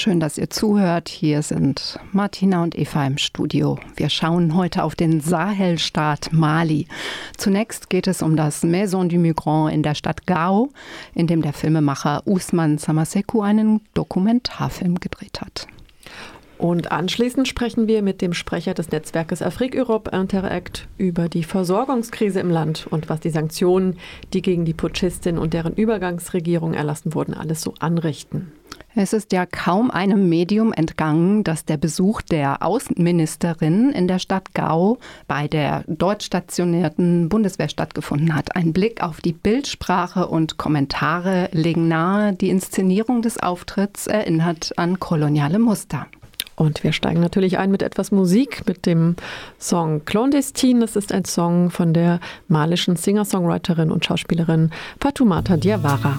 Schön, dass ihr zuhört. Hier sind Martina und Eva im Studio. Wir schauen heute auf den Sahelstaat Mali. Zunächst geht es um das Maison du Migrant in der Stadt Gao, in dem der Filmemacher Usman Samaseku einen Dokumentarfilm gedreht hat. Und anschließend sprechen wir mit dem Sprecher des Netzwerkes Afrique Europe Interact über die Versorgungskrise im Land und was die Sanktionen, die gegen die Putschistin und deren Übergangsregierung erlassen wurden, alles so anrichten. Es ist ja kaum einem Medium entgangen, dass der Besuch der Außenministerin in der Stadt Gao bei der dort stationierten Bundeswehr stattgefunden hat. Ein Blick auf die Bildsprache und Kommentare legen nahe, die Inszenierung des Auftritts erinnert an koloniale Muster. Und wir steigen natürlich ein mit etwas Musik, mit dem Song Clandestine. Das ist ein Song von der malischen Singer-Songwriterin und Schauspielerin Fatoumata Diawara.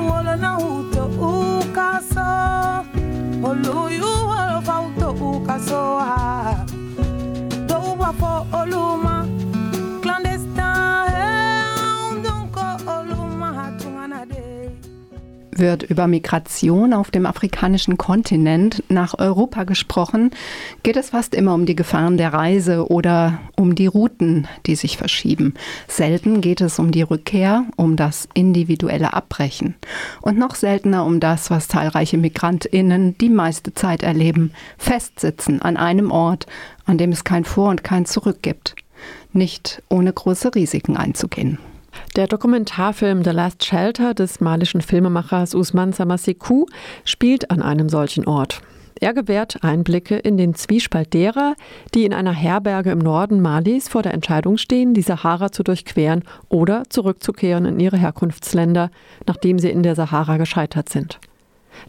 know you wird über Migration auf dem afrikanischen Kontinent nach Europa gesprochen, geht es fast immer um die Gefahren der Reise oder um die Routen, die sich verschieben. Selten geht es um die Rückkehr, um das individuelle Abbrechen. Und noch seltener um das, was zahlreiche Migrantinnen die meiste Zeit erleben, festsitzen an einem Ort, an dem es kein Vor und kein Zurück gibt. Nicht ohne große Risiken einzugehen. Der Dokumentarfilm The Last Shelter des malischen Filmemachers Usman Samasekou spielt an einem solchen Ort. Er gewährt Einblicke in den Zwiespalt derer, die in einer Herberge im Norden Malis vor der Entscheidung stehen, die Sahara zu durchqueren oder zurückzukehren in ihre Herkunftsländer, nachdem sie in der Sahara gescheitert sind.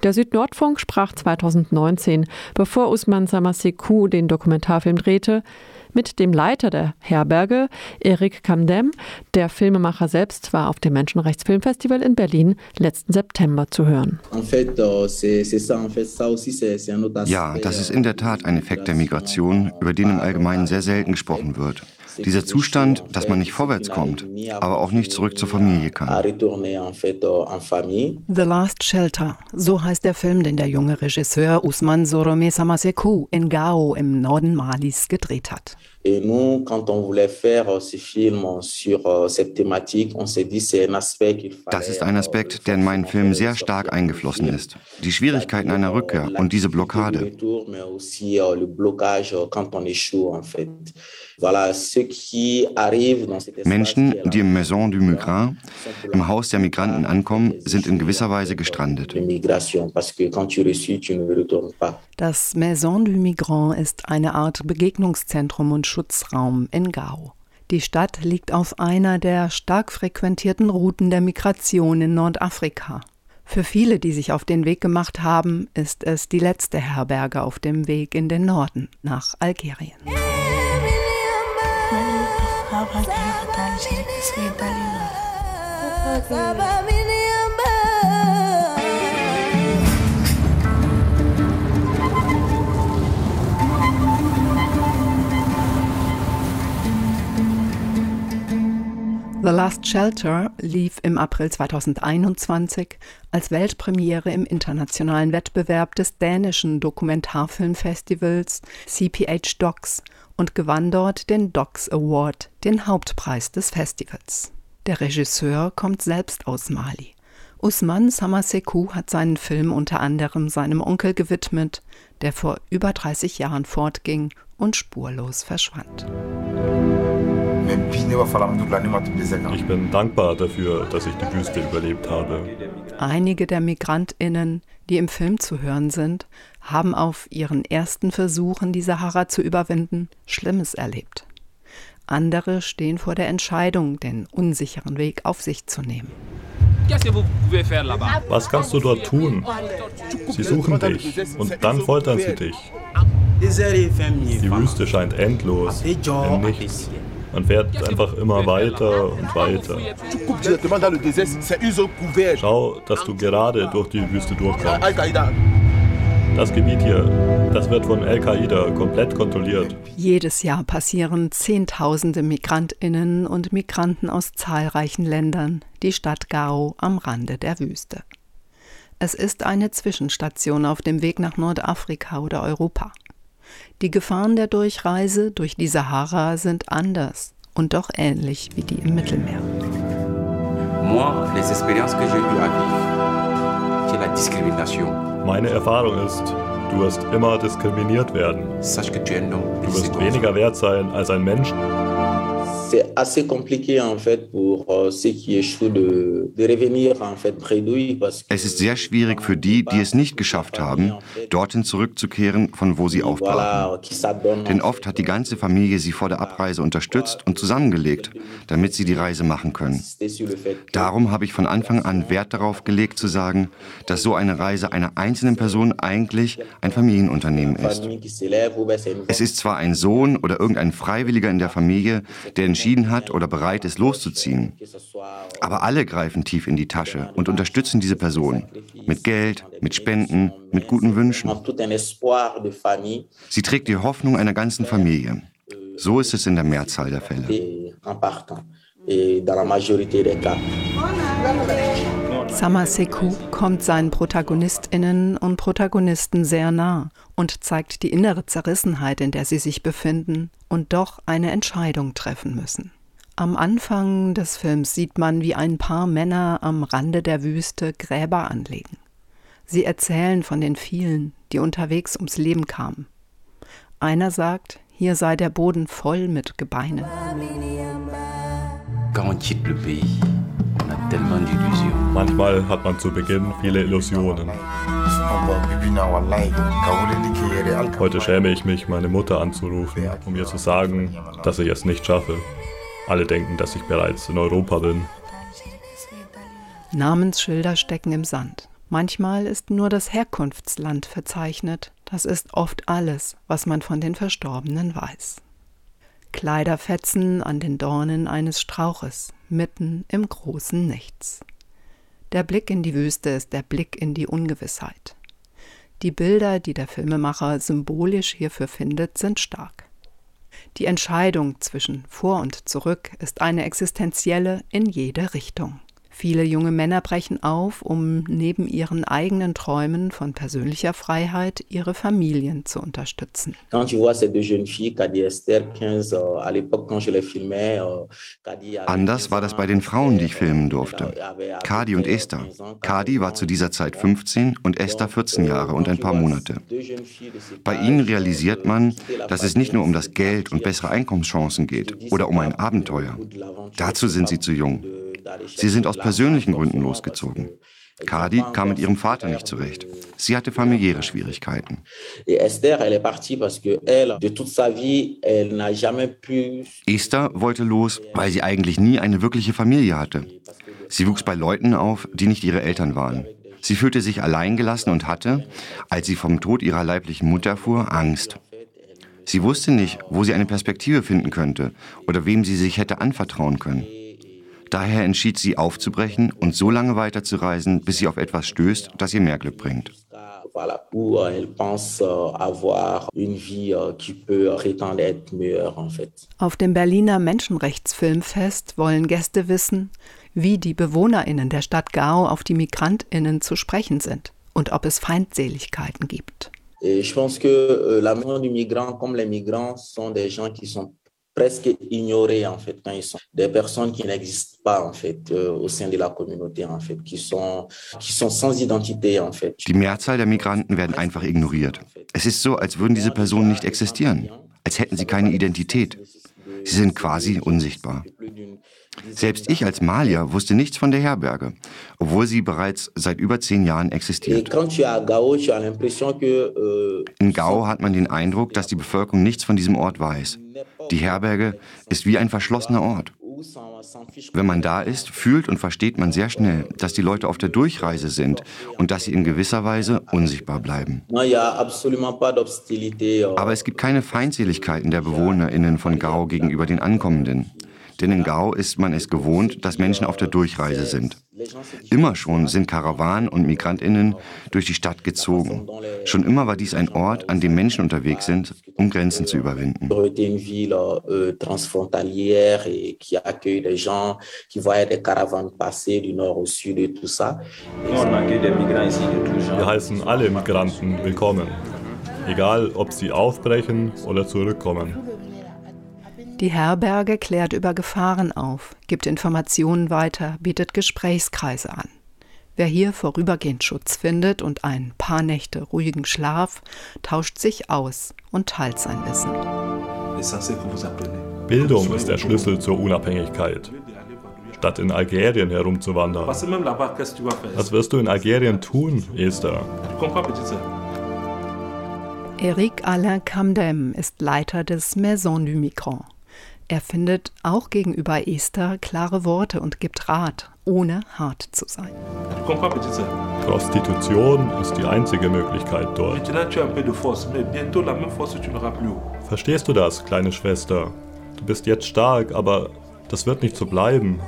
Der Südnordfunk sprach 2019, bevor Usman Samasekou den Dokumentarfilm drehte, mit dem Leiter der Herberge, Eric Kamdem. Der Filmemacher selbst war auf dem Menschenrechtsfilmfestival in Berlin letzten September zu hören. Euh, ja, das ist in der Tat ein Effekt der Migration, über den im Allgemeinen sehr selten gesprochen wird. Dieser Zustand, dass man nicht vorwärts kommt, aber auch nicht zurück zur Familie kann. The Last Shelter, so heißt der Film, den der junge Regisseur Usman Sorome Samasekou in Gao im Norden Malis gedreht hat. Et nous, quand on voulait faire euh, ce film sur euh, cette thématique, on s'est dit, c'est un aspect qu'il fallait... Das ist ein Aspekt, der in meinen Film sehr stark eingeflossen ist. Die Schwierigkeiten einer Rückkehr und diese Blockade. Mais aussi euh, le blocage quand on échoue, en fait. Menschen, die im Maison du Migrant, im Haus der Migranten ankommen, sind in gewisser Weise gestrandet. Das Maison du Migrant ist eine Art Begegnungszentrum und Schutzraum in Gao. Die Stadt liegt auf einer der stark frequentierten Routen der Migration in Nordafrika. Für viele, die sich auf den Weg gemacht haben, ist es die letzte Herberge auf dem Weg in den Norden nach Algerien. The Last Shelter lief im April 2021 als Weltpremiere im internationalen Wettbewerb des dänischen Dokumentarfilmfestivals CPH Docs und gewann dort den Docs Award, den Hauptpreis des Festivals. Der Regisseur kommt selbst aus Mali. Usman Samasekou hat seinen Film unter anderem seinem Onkel gewidmet, der vor über 30 Jahren fortging und spurlos verschwand. Ich bin dankbar dafür, dass ich die Wüste überlebt habe. Einige der Migrantinnen, die im Film zu hören sind, haben auf ihren ersten Versuchen, die Sahara zu überwinden, Schlimmes erlebt. Andere stehen vor der Entscheidung, den unsicheren Weg auf sich zu nehmen. Was kannst du dort tun? Sie suchen dich und dann foltern sie dich. Die Wüste scheint endlos, im Nichts. Man fährt einfach immer weiter und weiter. Schau, dass du gerade durch die Wüste durchkommst. Das Gebiet hier, das wird von Al-Qaida komplett kontrolliert. Jedes Jahr passieren Zehntausende Migrantinnen und Migranten aus zahlreichen Ländern die Stadt Gao am Rande der Wüste. Es ist eine Zwischenstation auf dem Weg nach Nordafrika oder Europa. Die Gefahren der Durchreise durch die Sahara sind anders und doch ähnlich wie die im Mittelmeer. Moi, les expériences que j'ai eues à vivre, c'est la discrimination. Meine Erfahrung ist, du wirst immer diskriminiert werden. Du wirst weniger wert sein als ein Mensch c'est assez compliqué en fait pour euh, ceux qui échouent de, de revenir en fait bredouille parce Es ist sehr schwierig für die, die es nicht geschafft haben, dorthin zurückzukehren, von wo sie aufbrachen. Denn oft hat die ganze Familie sie vor der Abreise unterstützt und zusammengelegt, damit sie die Reise machen können. Darum habe ich von Anfang an Wert darauf gelegt zu sagen, dass so eine Reise einer einzelnen Person eigentlich ein Familienunternehmen ist. Es ist zwar ein Sohn oder irgendein Freiwilliger in der Familie, der entschieden entschieden hat oder bereit ist, loszuziehen. Aber alle greifen tief in die Tasche und unterstützen diese Person mit Geld, mit Spenden, mit guten Wünschen. Sie trägt die Hoffnung einer ganzen Familie. So ist es in der Mehrzahl der Fälle. Samaseku kommt seinen Protagonistinnen und Protagonisten sehr nah und zeigt die innere Zerrissenheit, in der sie sich befinden und doch eine Entscheidung treffen müssen. Am Anfang des Films sieht man, wie ein paar Männer am Rande der Wüste Gräber anlegen. Sie erzählen von den vielen, die unterwegs ums Leben kamen. Einer sagt, hier sei der Boden voll mit Gebeinen. Manchmal hat man zu Beginn viele Illusionen. Heute schäme ich mich, meine Mutter anzurufen, um ihr zu sagen, dass ich es nicht schaffe. Alle denken, dass ich bereits in Europa bin. Namensschilder stecken im Sand. Manchmal ist nur das Herkunftsland verzeichnet. Das ist oft alles, was man von den Verstorbenen weiß. Kleiderfetzen an den Dornen eines Strauches, mitten im großen Nichts. Der Blick in die Wüste ist der Blick in die Ungewissheit. Die Bilder, die der Filmemacher symbolisch hierfür findet, sind stark. Die Entscheidung zwischen vor und zurück ist eine existenzielle in jede Richtung. Viele junge Männer brechen auf, um neben ihren eigenen Träumen von persönlicher Freiheit ihre Familien zu unterstützen. Euh, Anders war das bei den Frauen, die ich filmen durfte. Kadi und Esther. Kadi war zu dieser Zeit 15 und Esther 14 Jahre und ein paar Monate. Bei ihnen realisiert man, dass es nicht nur um das Geld und bessere Einkommenschancen geht oder um ein Abenteuer. Dazu sind sie zu jung. Sie sind aus persönlichen Gründen losgezogen. Kadi kam mit ihrem Vater nicht zurecht. Sie hatte familiäre Schwierigkeiten. Esther wollte los, weil sie eigentlich nie eine wirkliche Familie hatte. Sie wuchs bei Leuten auf, die nicht ihre Eltern waren. Sie fühlte sich alleingelassen und hatte, als sie vom Tod ihrer leiblichen Mutter erfuhr, Angst. Sie wusste nicht, wo sie eine Perspektive finden könnte oder wem sie sich hätte anvertrauen können. Daher entschied sie aufzubrechen und so lange weiterzureisen, bis sie auf etwas stößt, das ihr mehr Glück bringt. Auf dem Berliner Menschenrechtsfilmfest wollen Gäste wissen, wie die BewohnerInnen der Stadt Gao auf die MigrantInnen zu sprechen sind und ob es Feindseligkeiten gibt. Ich pense que euh, la maison du migrant comme les migrants sont des gens qui sont presque ignorés en fait quand ils sont des personnes qui n'existent pas en fait euh, au sein de la communauté en fait qui sont qui sont sans identité en fait. Die Mehrzahl der Migranten werden einfach ignoriert. Es ist so, als würden diese Personen nicht existieren. als hätten sie keine Identität. Sie sind quasi unsichtbar. Selbst ich als Malier wusste nichts von der Herberge, obwohl sie bereits seit über zehn Jahren existiert. In Gao hat man den Eindruck, dass die Bevölkerung nichts von diesem Ort weiß. Die Herberge ist wie ein verschlossener Ort. Wenn man da ist, fühlt und versteht man sehr schnell, dass die Leute auf der Durchreise sind und dass sie in gewisser Weise unsichtbar bleiben. Aber es gibt keine Feindseligkeiten der BewohnerInnen von Gao gegenüber den Ankommenden. Denn in Gao ist man es gewohnt, dass Menschen auf der Durchreise sind. Immer schon sind Karawanen und Migrantinnen durch die Stadt gezogen. Schon immer war dies ein Ort, an dem Menschen unterwegs sind, um Grenzen zu überwinden. Wir heißen alle Migranten willkommen, egal ob sie aufbrechen oder zurückkommen. Die Herberge klärt über Gefahren auf, gibt Informationen weiter, bietet Gesprächskreise an. Wer hier vorübergehend Schutz findet und ein paar Nächte ruhigen Schlaf, tauscht sich aus und teilt sein Wissen. Bildung ist der Schlüssel zur Unabhängigkeit. Statt in Algerien herumzuwandern. Was wirst du in Algerien tun, Esther? Eric Alain Camdem ist Leiter des Maison du Migrant. Er findet auch gegenüber Esther klare Worte und gibt Rat, ohne hart zu sein. Prostitution ist die einzige Möglichkeit dort. Verstehst du das, kleine Schwester? Du bist jetzt stark, aber das wird nicht so bleiben.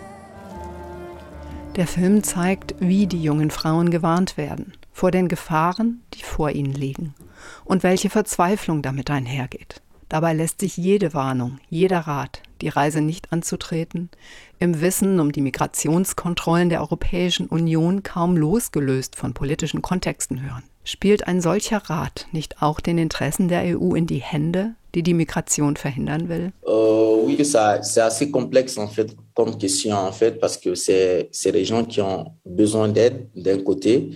Der Film zeigt, wie die jungen Frauen gewarnt werden vor den Gefahren, die vor ihnen liegen und welche Verzweiflung damit einhergeht. Dabei lässt sich jede Warnung, jeder Rat, die Reise nicht anzutreten, im Wissen um die Migrationskontrollen der Europäischen Union kaum losgelöst von politischen Kontexten hören. Spielt ein solcher Rat nicht auch den Interessen der EU in die Hände, die die Migration verhindern will? Uh, oui, c'est assez complexe en fait comme question en fait parce que c'est des gens qui ont besoin d'aide d'un côté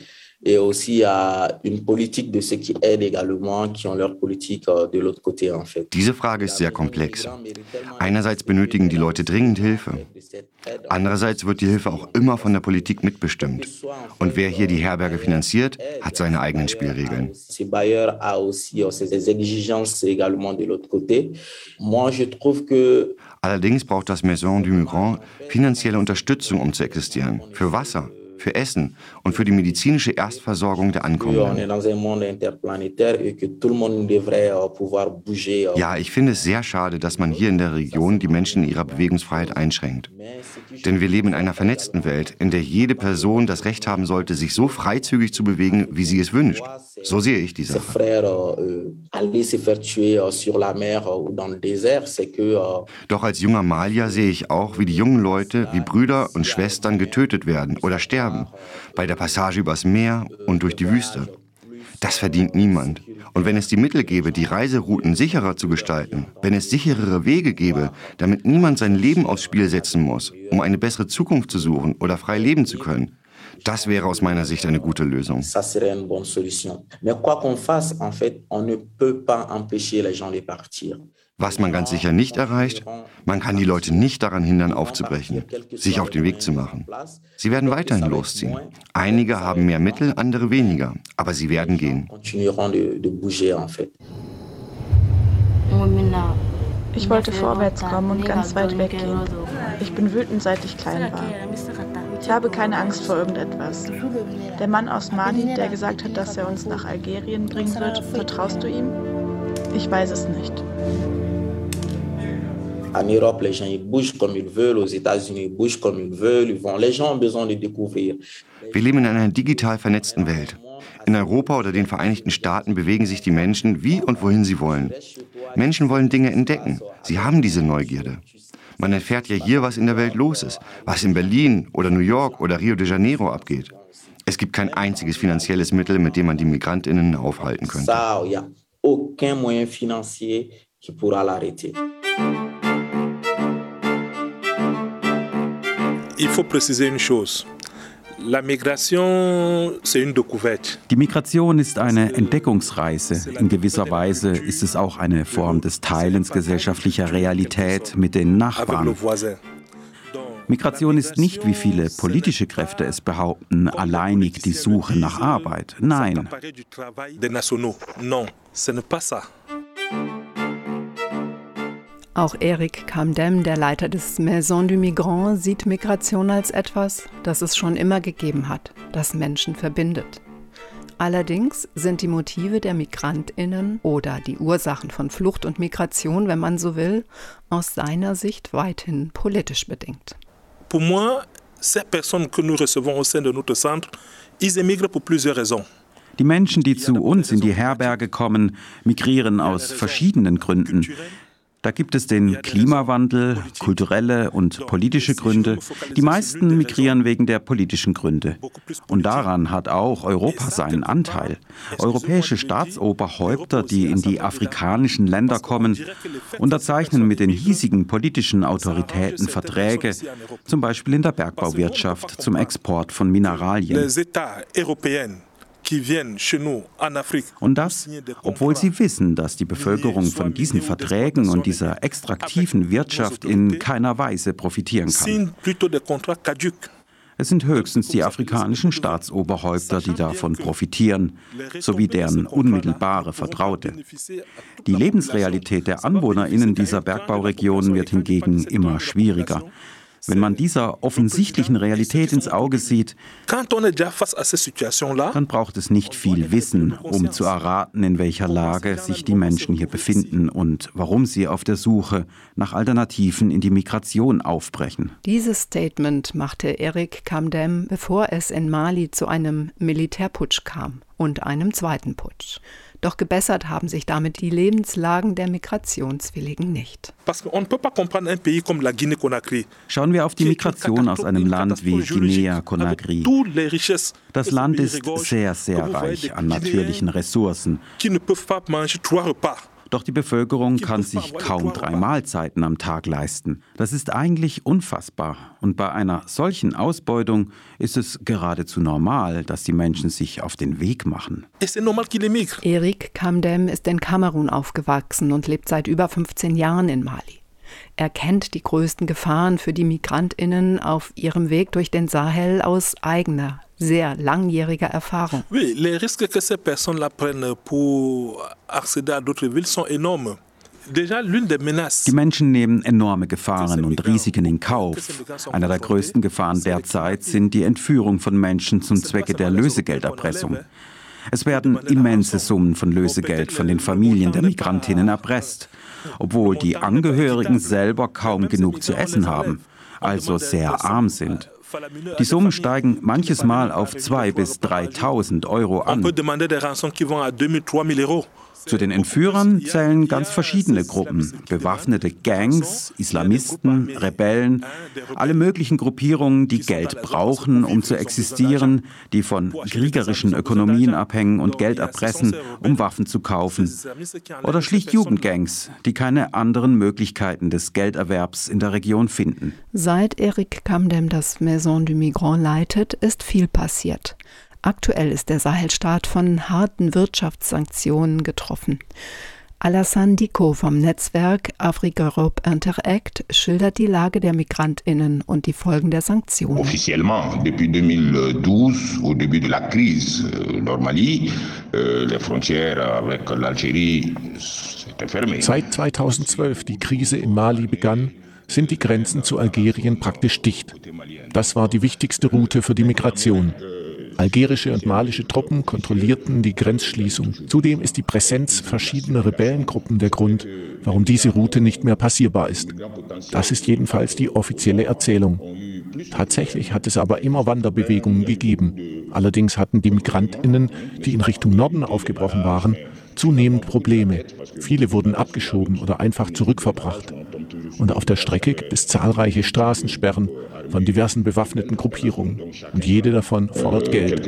et aussi à une politique de ceux qui aident également, qui ont leur politique euh, de l'autre côté en fait. Diese Frage ist sehr komplex. Einerseits benötigen die Leute dringend Hilfe. Andererseits wird die Hilfe auch immer von der Politik mitbestimmt. Und wer hier die Herberge finanziert, hat seine eigenen Spielregeln. Allerdings braucht das Maison du Migrant finanzielle Unterstützung, um zu existieren. Für Wasser, für Essen und für die medizinische Erstversorgung der Ankommenden. Ja, ich finde es sehr schade, dass man hier in der Region die Menschen in ihrer Bewegungsfreiheit einschränkt. Denn wir leben in einer vernetzten Welt, in der jede Person das Recht haben sollte, sich so freizügig zu bewegen, wie sie es wünscht. So sehe ich die Sache. Doch als junger Malier sehe ich auch, wie die jungen Leute, wie Brüder und Schwestern getötet werden oder sterben, bei der Passage übers Meer und durch die Wüste. Das verdient niemand. Und wenn es die Mittel gäbe, die Reiserouten sicherer zu gestalten, wenn es sicherere Wege gäbe, damit niemand sein Leben aufs Spiel setzen muss, um eine bessere Zukunft zu suchen oder frei leben zu können, das wäre aus meiner Sicht eine gute Lösung. Ça serait une bonne solution. Mais quoi qu'on fasse, en fait, on ne peut pas empêcher les gens de partir. Was man ganz sicher nicht erreicht, man kann die Leute nicht daran hindern, aufzubrechen, sich auf den Weg zu machen. Sie werden weiterhin losziehen. Einige haben mehr Mittel, andere weniger, aber sie werden gehen. Ich wollte vorwärts kommen und ganz weit weggehen. Ich bin wütend, seit ich klein war. Ich habe keine Angst vor irgendetwas. Der Mann aus Mali, der gesagt hat, dass er uns nach Algerien bringen wird, vertraust du ihm? Ich weiß es nicht. En Europe, les gens ils bougent comme ils veulent. Aux États-Unis, ils bougent comme ils veulent. Ils vont. Les gens ont besoin de découvrir. Wir leben in einer digital vernetzten Welt. In Europa oder den Vereinigten Staaten bewegen sich die Menschen wie und wohin sie wollen. Menschen wollen Dinge entdecken. Sie haben diese Neugierde. Man erfährt ja hier, was in der Welt los ist, was in Berlin oder New York oder Rio de Janeiro abgeht. Es gibt kein einziges finanzielles Mittel, mit dem man die Migrantinnen aufhalten könnte. Il faut préciser une chose. Die Migration ist eine Entdeckungsreise. In gewisser Weise ist es auch eine Form des Teilens gesellschaftlicher Realität mit den Nachbarn. Migration ist nicht, wie viele politische Kräfte es behaupten, alleinig die Suche nach Arbeit. Nein. Auch Eric Camdem, der Leiter des Maison du Migrant, sieht Migration als etwas, das es schon immer gegeben hat, das Menschen verbindet. Allerdings sind die Motive der Migrantinnen oder die Ursachen von Flucht und Migration, wenn man so will, aus seiner Sicht weithin politisch bedingt. Pour moi, ces personnes que nous recevons au sein de notre centre, ils émigrent pour plusieurs raisons. Die Menschen, die zu uns in die Herberge kommen, migrieren aus verschiedenen Gründen. Da gibt es den Klimawandel, kulturelle und politische Gründe. Die meisten migrieren wegen der politischen Gründe. Und daran hat auch Europa seinen Anteil. Europäische Staatsoberhäupter, die in die afrikanischen Länder kommen, unterzeichnen mit den hiesigen politischen Autoritäten Verträge, zum Beispiel in der Bergbauwirtschaft zum Export von Mineralien. Und das, obwohl sie wissen, dass die Bevölkerung von diesen Verträgen und dieser extraktiven Wirtschaft in keiner Weise profitieren kann. Es sind höchstens die afrikanischen Staatsoberhäupter, die davon profitieren, sowie deren unmittelbare Vertraute. Die Lebensrealität der AnwohnerInnen dieser Bergbauregionen wird hingegen immer schwieriger. Wenn man dieser offensichtlichen Realität ins Auge sieht, dann braucht es nicht viel Wissen, um zu erraten, in welcher Lage sich die Menschen hier befinden und warum sie auf der Suche nach Alternativen in die Migration aufbrechen. Dieses Statement machte Eric Kamdem, bevor es in Mali zu einem Militärputsch kam und einem zweiten Putsch. Doch gebessert haben sich damit die Lebenslagen der Migrationswilligen nicht. Schauen wir auf die Migration aus einem Land wie Guinea-Conakry. Das Land ist sehr, sehr reich an natürlichen Ressourcen. Doch die Bevölkerung kann sich kaum drei Mahlzeiten am Tag leisten. Das ist eigentlich unfassbar. Und bei einer solchen Ausbeutung ist es geradezu normal, dass die Menschen sich auf den Weg machen. Erik Kamdem ist in Kamerun aufgewachsen und lebt seit über 15 Jahren in Mali. Er kennt die größten Gefahren für die Migrantinnen auf ihrem Weg durch den Sahel aus eigener, sehr langjähriger Erfahrung. Oui, les risques que ces personnes-là prennent pour accéder à d'autres villes sont énormes. Die Menschen nehmen enorme Gefahren und Risiken in Kauf. Eine der größten Gefahren derzeit sind die Entführung von Menschen zum Zwecke der Lösegelderpressung. Es werden immense Summen von Lösegeld von den Familien der Migrantinnen erpresst, obwohl die Angehörigen selber kaum genug zu essen haben, also sehr arm sind. Die Summen steigen manches Mal auf 2.000 bis 3.000 Euro an. Zu den Entführern zählen ganz verschiedene Gruppen. Bewaffnete Gangs, Islamisten, Rebellen, alle möglichen Gruppierungen, die Geld brauchen, um zu existieren, die von kriegerischen Ökonomien abhängen und Geld erpressen, um Waffen zu kaufen. Oder schlicht Jugendgangs, die keine anderen Möglichkeiten des Gelderwerbs in der Region finden. Seit Eric Camdem das Maison du Migrant leitet, ist viel passiert. Aktuell ist der Sahelstaat von harten Wirtschaftssanktionen getroffen. Alassane Diko vom Netzwerk Africa Europe Interact schildert die Lage der Migrantinnen und die Folgen der Sanktionen. Offiziellement, depuis 2012, au début de la crise euh, Normalie, euh, les frontières avec l'Algérie Seit 2012 die Krise in Mali begann, sind die Grenzen zu Algerien praktisch dicht. Das war die wichtigste Route für die Migration. Algerische und malische Truppen kontrollierten die Grenzschließung. Zudem ist die Präsenz verschiedener Rebellengruppen der Grund, warum diese Route nicht mehr passierbar ist. Das ist jedenfalls die offizielle Erzählung. Tatsächlich hat es aber immer Wanderbewegungen gegeben. Allerdings hatten die Migrantinnen, die in Richtung Norden aufgebrochen waren, zunehmend Probleme. Viele wurden abgeschoben oder einfach zurückverbracht. Und auf der Strecke gibt es zahlreiche Straßensperren von diversen bewaffneten Gruppierungen. Und jede davon fordert Geld.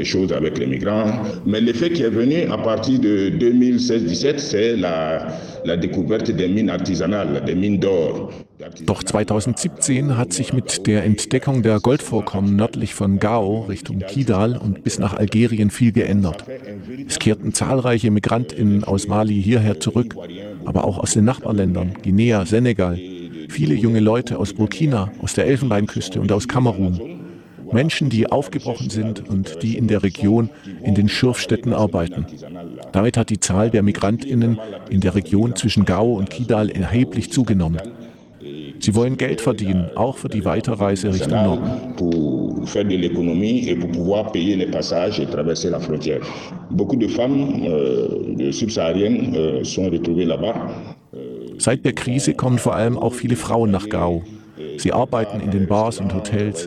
Doch 2017 hat sich mit der Entdeckung der Goldvorkommen nördlich von Gao Richtung Kidal und bis nach Algerien viel geändert. Es kehrten zahlreiche Migrantinnen aus Mali hierher zurück, aber auch aus den Nachbarländern, Guinea, Senegal, viele junge Leute aus Burkina, aus der Elfenbeinküste und aus Kamerun. Menschen, die aufgebrochen sind und die in der Region in den Schürfstädten arbeiten. Damit hat die Zahl der Migrantinnen in der Region zwischen Gao und Kidal erheblich zugenommen. Sie wollen Geld verdienen, auch für die Weiterreise Richtung Norden. Seit der Krise kommen vor allem auch viele Frauen nach Gao. Sie arbeiten in den Bars und Hotels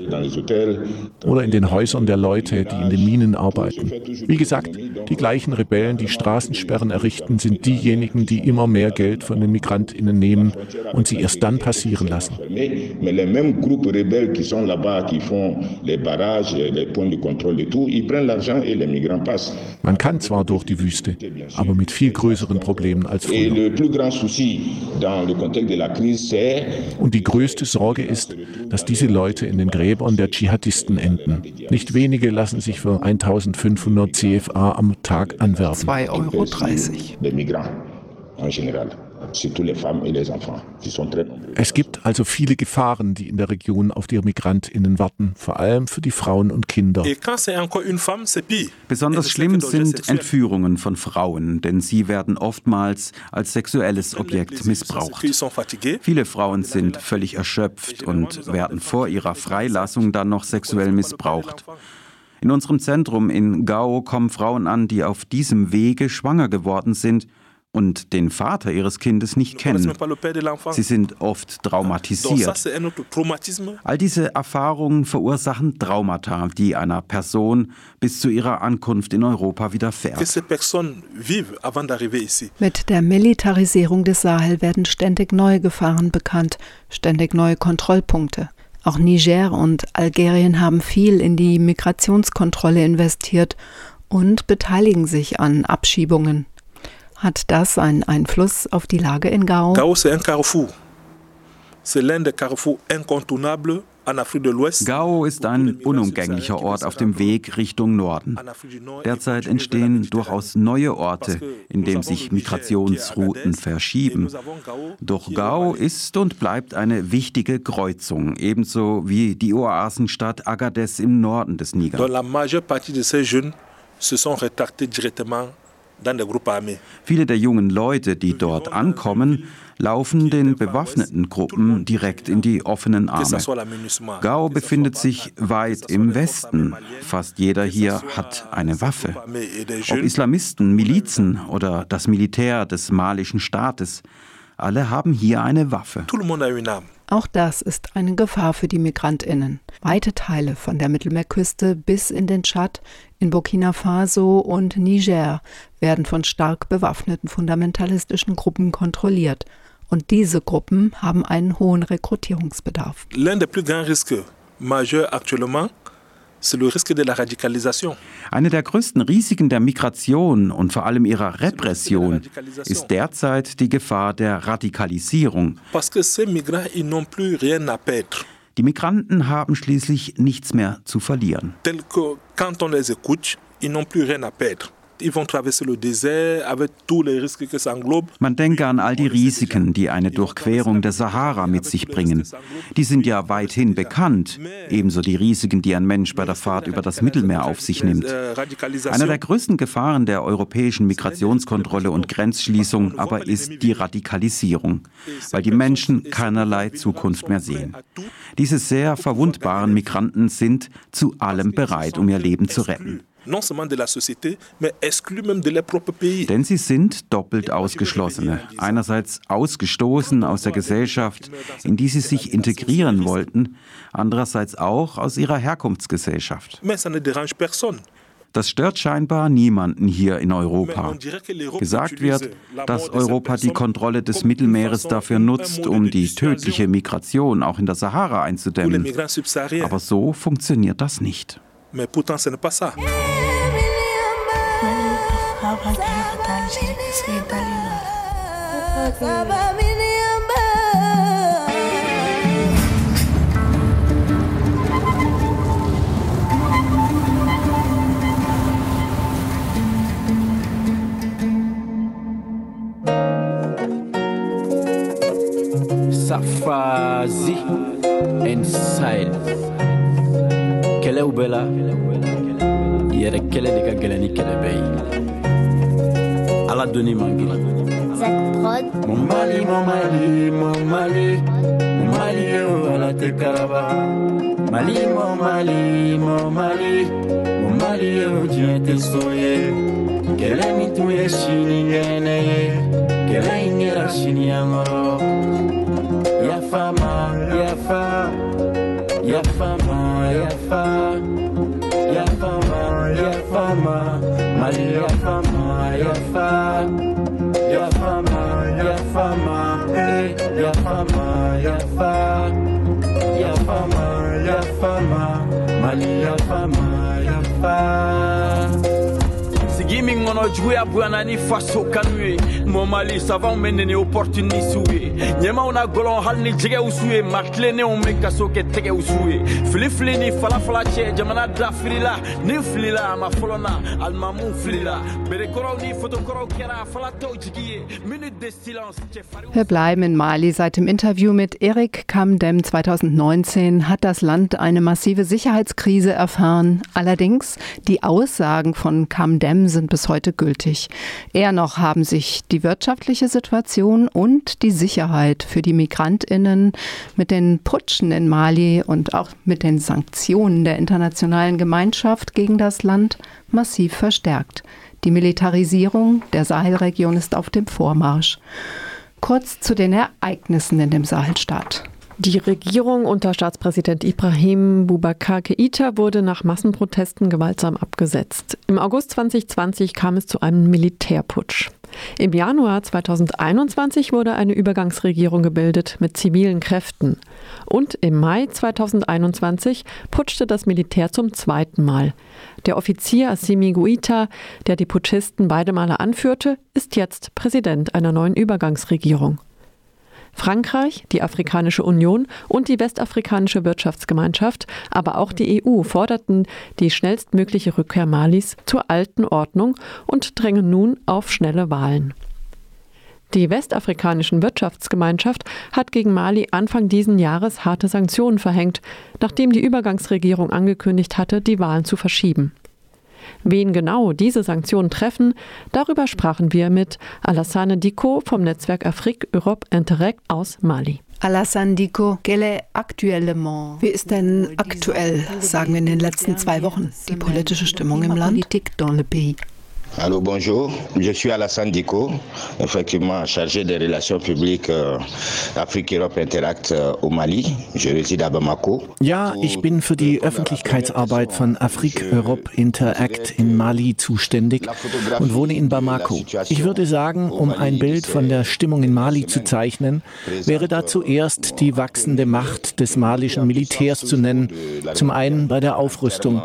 oder in den Häusern der Leute, die in den Minen arbeiten. Wie gesagt, die gleichen Rebellen, die Straßensperren errichten, sind diejenigen, die immer mehr Geld von den Migrantinnen nehmen und sie erst dann passieren lassen. Man kann zwar durch die Wüste, aber mit viel größeren Problemen als früher. Und die größte Sorge ist, dass diese Leute in den Gräbern der Dschihadisten enden. Nicht wenige lassen sich für 1500 CFA am Tag anwerben. 2,30 Euro. Es gibt also viele Gefahren, die in der Region auf die Migrantinnen warten, vor allem für die Frauen und Kinder. Besonders schlimm sind Entführungen von Frauen, denn sie werden oftmals als sexuelles Objekt missbraucht. Viele Frauen sind völlig erschöpft und werden vor ihrer Freilassung dann noch sexuell missbraucht. In unserem Zentrum in Gao kommen Frauen an, die auf diesem Wege schwanger geworden sind und den Vater ihres Kindes nicht kennen. Sie sind oft traumatisiert. All diese Erfahrungen verursachen Traumata, die einer Person bis zu ihrer Ankunft in Europa widerfährt. Mit der Militarisierung des Sahel werden ständig neue Gefahren bekannt, ständig neue Kontrollpunkte. Auch Niger und Algerien haben viel in die Migrationskontrolle investiert und beteiligen sich an Abschiebungen. Hat das einen Einfluss auf die Lage in Gao? Gao, c'est un carrefour. C'est l'un des carrefours incontournables Gao ist ein unumgänglicher Ort auf dem Weg Richtung Norden. Derzeit entstehen durchaus neue Orte, in denen sich Migrationsrouten verschieben. Doch Gao ist und bleibt eine wichtige Kreuzung, ebenso wie die Oasenstadt Agadez im Norden des Niger. Viele der jungen Leute, die dort ankommen, laufen den bewaffneten Gruppen direkt in die offenen Arme. Gao befindet sich weit im Westen. Fast jeder hier hat eine Waffe. Ob Islamisten, Milizen oder das Militär des malischen Staates, alle haben hier eine Waffe. Auch das ist eine Gefahr für die Migrantinnen. Weite Teile von der Mittelmeerküste bis in den Tschad, in Burkina Faso und Niger werden von stark bewaffneten fundamentalistischen Gruppen kontrolliert. Und diese Gruppen haben einen hohen Rekrutierungsbedarf. L'un des plus grands risques majeurs actuellement eine der größten Risiken der Migration und vor allem ihrer Repression ist derzeit die Gefahr der Radikalisierung. Die Migranten haben schließlich nichts mehr zu verlieren. Man denke an all die Risiken, die eine Durchquerung der Sahara mit sich bringen. Die sind ja weithin bekannt, ebenso die Risiken, die ein Mensch bei der Fahrt über das Mittelmeer auf sich nimmt. Eine der größten Gefahren der europäischen Migrationskontrolle und Grenzschließung aber ist die Radikalisierung, weil die Menschen keinerlei Zukunft mehr sehen. Diese sehr verwundbaren Migranten sind zu allem bereit, um ihr Leben zu retten non seulement de la société, mais exclus même de leur propre pays. Denn sie sind doppelt Ausgeschlossene. Einerseits ausgestoßen aus der Gesellschaft, in die sie sich integrieren wollten, andererseits auch aus ihrer Herkunftsgesellschaft. Mais ça ne dérange personne. Das stört scheinbar niemanden hier in Europa. Gesagt wird, dass Europa die Kontrolle des Mittelmeeres dafür nutzt, um die tödliche Migration auch in der Sahara einzudämmen. Aber so funktioniert das nicht. Mais pourtant, ce n'est pas ça. Safazi and kɛlɛw bɛɛ la yɛrɛ kɛlɛ de ka gɛlɛn ni kɛlɛ bɛɛ ye. Ala doni man girin mon mali mon mali mon mali mon mali o ala tɛ karaba. Mali mon mali mon mali mon mali o diɲɛ tɛ sɔn ye. Kɛlɛ min tun ye sini gɛnɛ ye. Kɛlɛ in kɛra siniyankɔrɔ Yafama, Yafa, Yafama, Yafa, Yafama, Yafama, Mali Yafama, Yafa, Yafama, Yafama, eh, Yafama, Yafa, Yafama, Yafama, Mali Yafama, sigi min kɔnɔ juguya bonyana ni faso kanu ye mɔ mali savanw bɛ nɛni opportunisiw ye ɲɛmaw na gɔlɔn hali ni jɛgɛw ye matilennenw bɛ kaso kɛ tɛgɛw ye filifili ni falafala cɛ jamana da filila ni filila a ma fɔlɔ na. Alimamuw filila berekɔrɔw ni fotokɔrɔw kɛra falatɔw jigi ye. Minute de silence Wir bleiben in Mali. Seit dem Interview mit Erik Kamdem 2019 hat das Land eine massive Sicherheitskrise erfahren. Allerdings die Aussagen von Kamdem sind bis heute gültig. Eher noch haben sich die wirtschaftliche Situation und die Sicherheit für die Migrantinnen mit den Putschen in Mali und auch mit den Sanktionen der internationalen Gemeinschaft gegen das Land massiv verstärkt. Die Militarisierung der Sahelregion ist auf dem Vormarsch. Kurz zu den Ereignissen in dem Sahelstaat. Die Regierung unter Staatspräsident Ibrahim Boubacar Keïta wurde nach Massenprotesten gewaltsam abgesetzt. Im August 2020 kam es zu einem Militärputsch. Im Januar 2021 wurde eine Übergangsregierung gebildet mit zivilen Kräften. Und im Mai 2021 putschte das Militär zum zweiten Mal. Der Offizier Assimi Guita, der die Putschisten beide Male anführte, ist jetzt Präsident einer neuen Übergangsregierung. Frankreich, die Afrikanische Union und die Westafrikanische Wirtschaftsgemeinschaft, aber auch die EU forderten die schnellstmögliche Rückkehr Malis zur alten Ordnung und drängen nun auf schnelle Wahlen. Die Westafrikanischen Wirtschaftsgemeinschaft hat gegen Mali Anfang diesen Jahres harte Sanktionen verhängt, nachdem die Übergangsregierung angekündigt hatte, die Wahlen zu verschieben. Wen genau diese Sanktionen treffen, darüber sprachen wir mit Alassane Diko vom Netzwerk Afrique Europe Interact aus Mali. Alassane Diko, wie ist denn aktuell, sagen wir in den letzten zwei Wochen, die politische Stimmung im Land? Allô, bonjour. Je suis Alassane Diko, effectivement chargé des relations publiques euh, Afrique-Europe Interact euh, au Mali. Je réside à Bamako. Ja, ich bin für die Öffentlichkeitsarbeit von Afrique-Europe Interact in Mali zuständig und wohne in Bamako. Ich würde sagen, um ein Bild von der Stimmung in Mali zu zeichnen, wäre da zuerst die wachsende Macht des malischen Militärs zu nennen. Zum einen bei der Aufrüstung.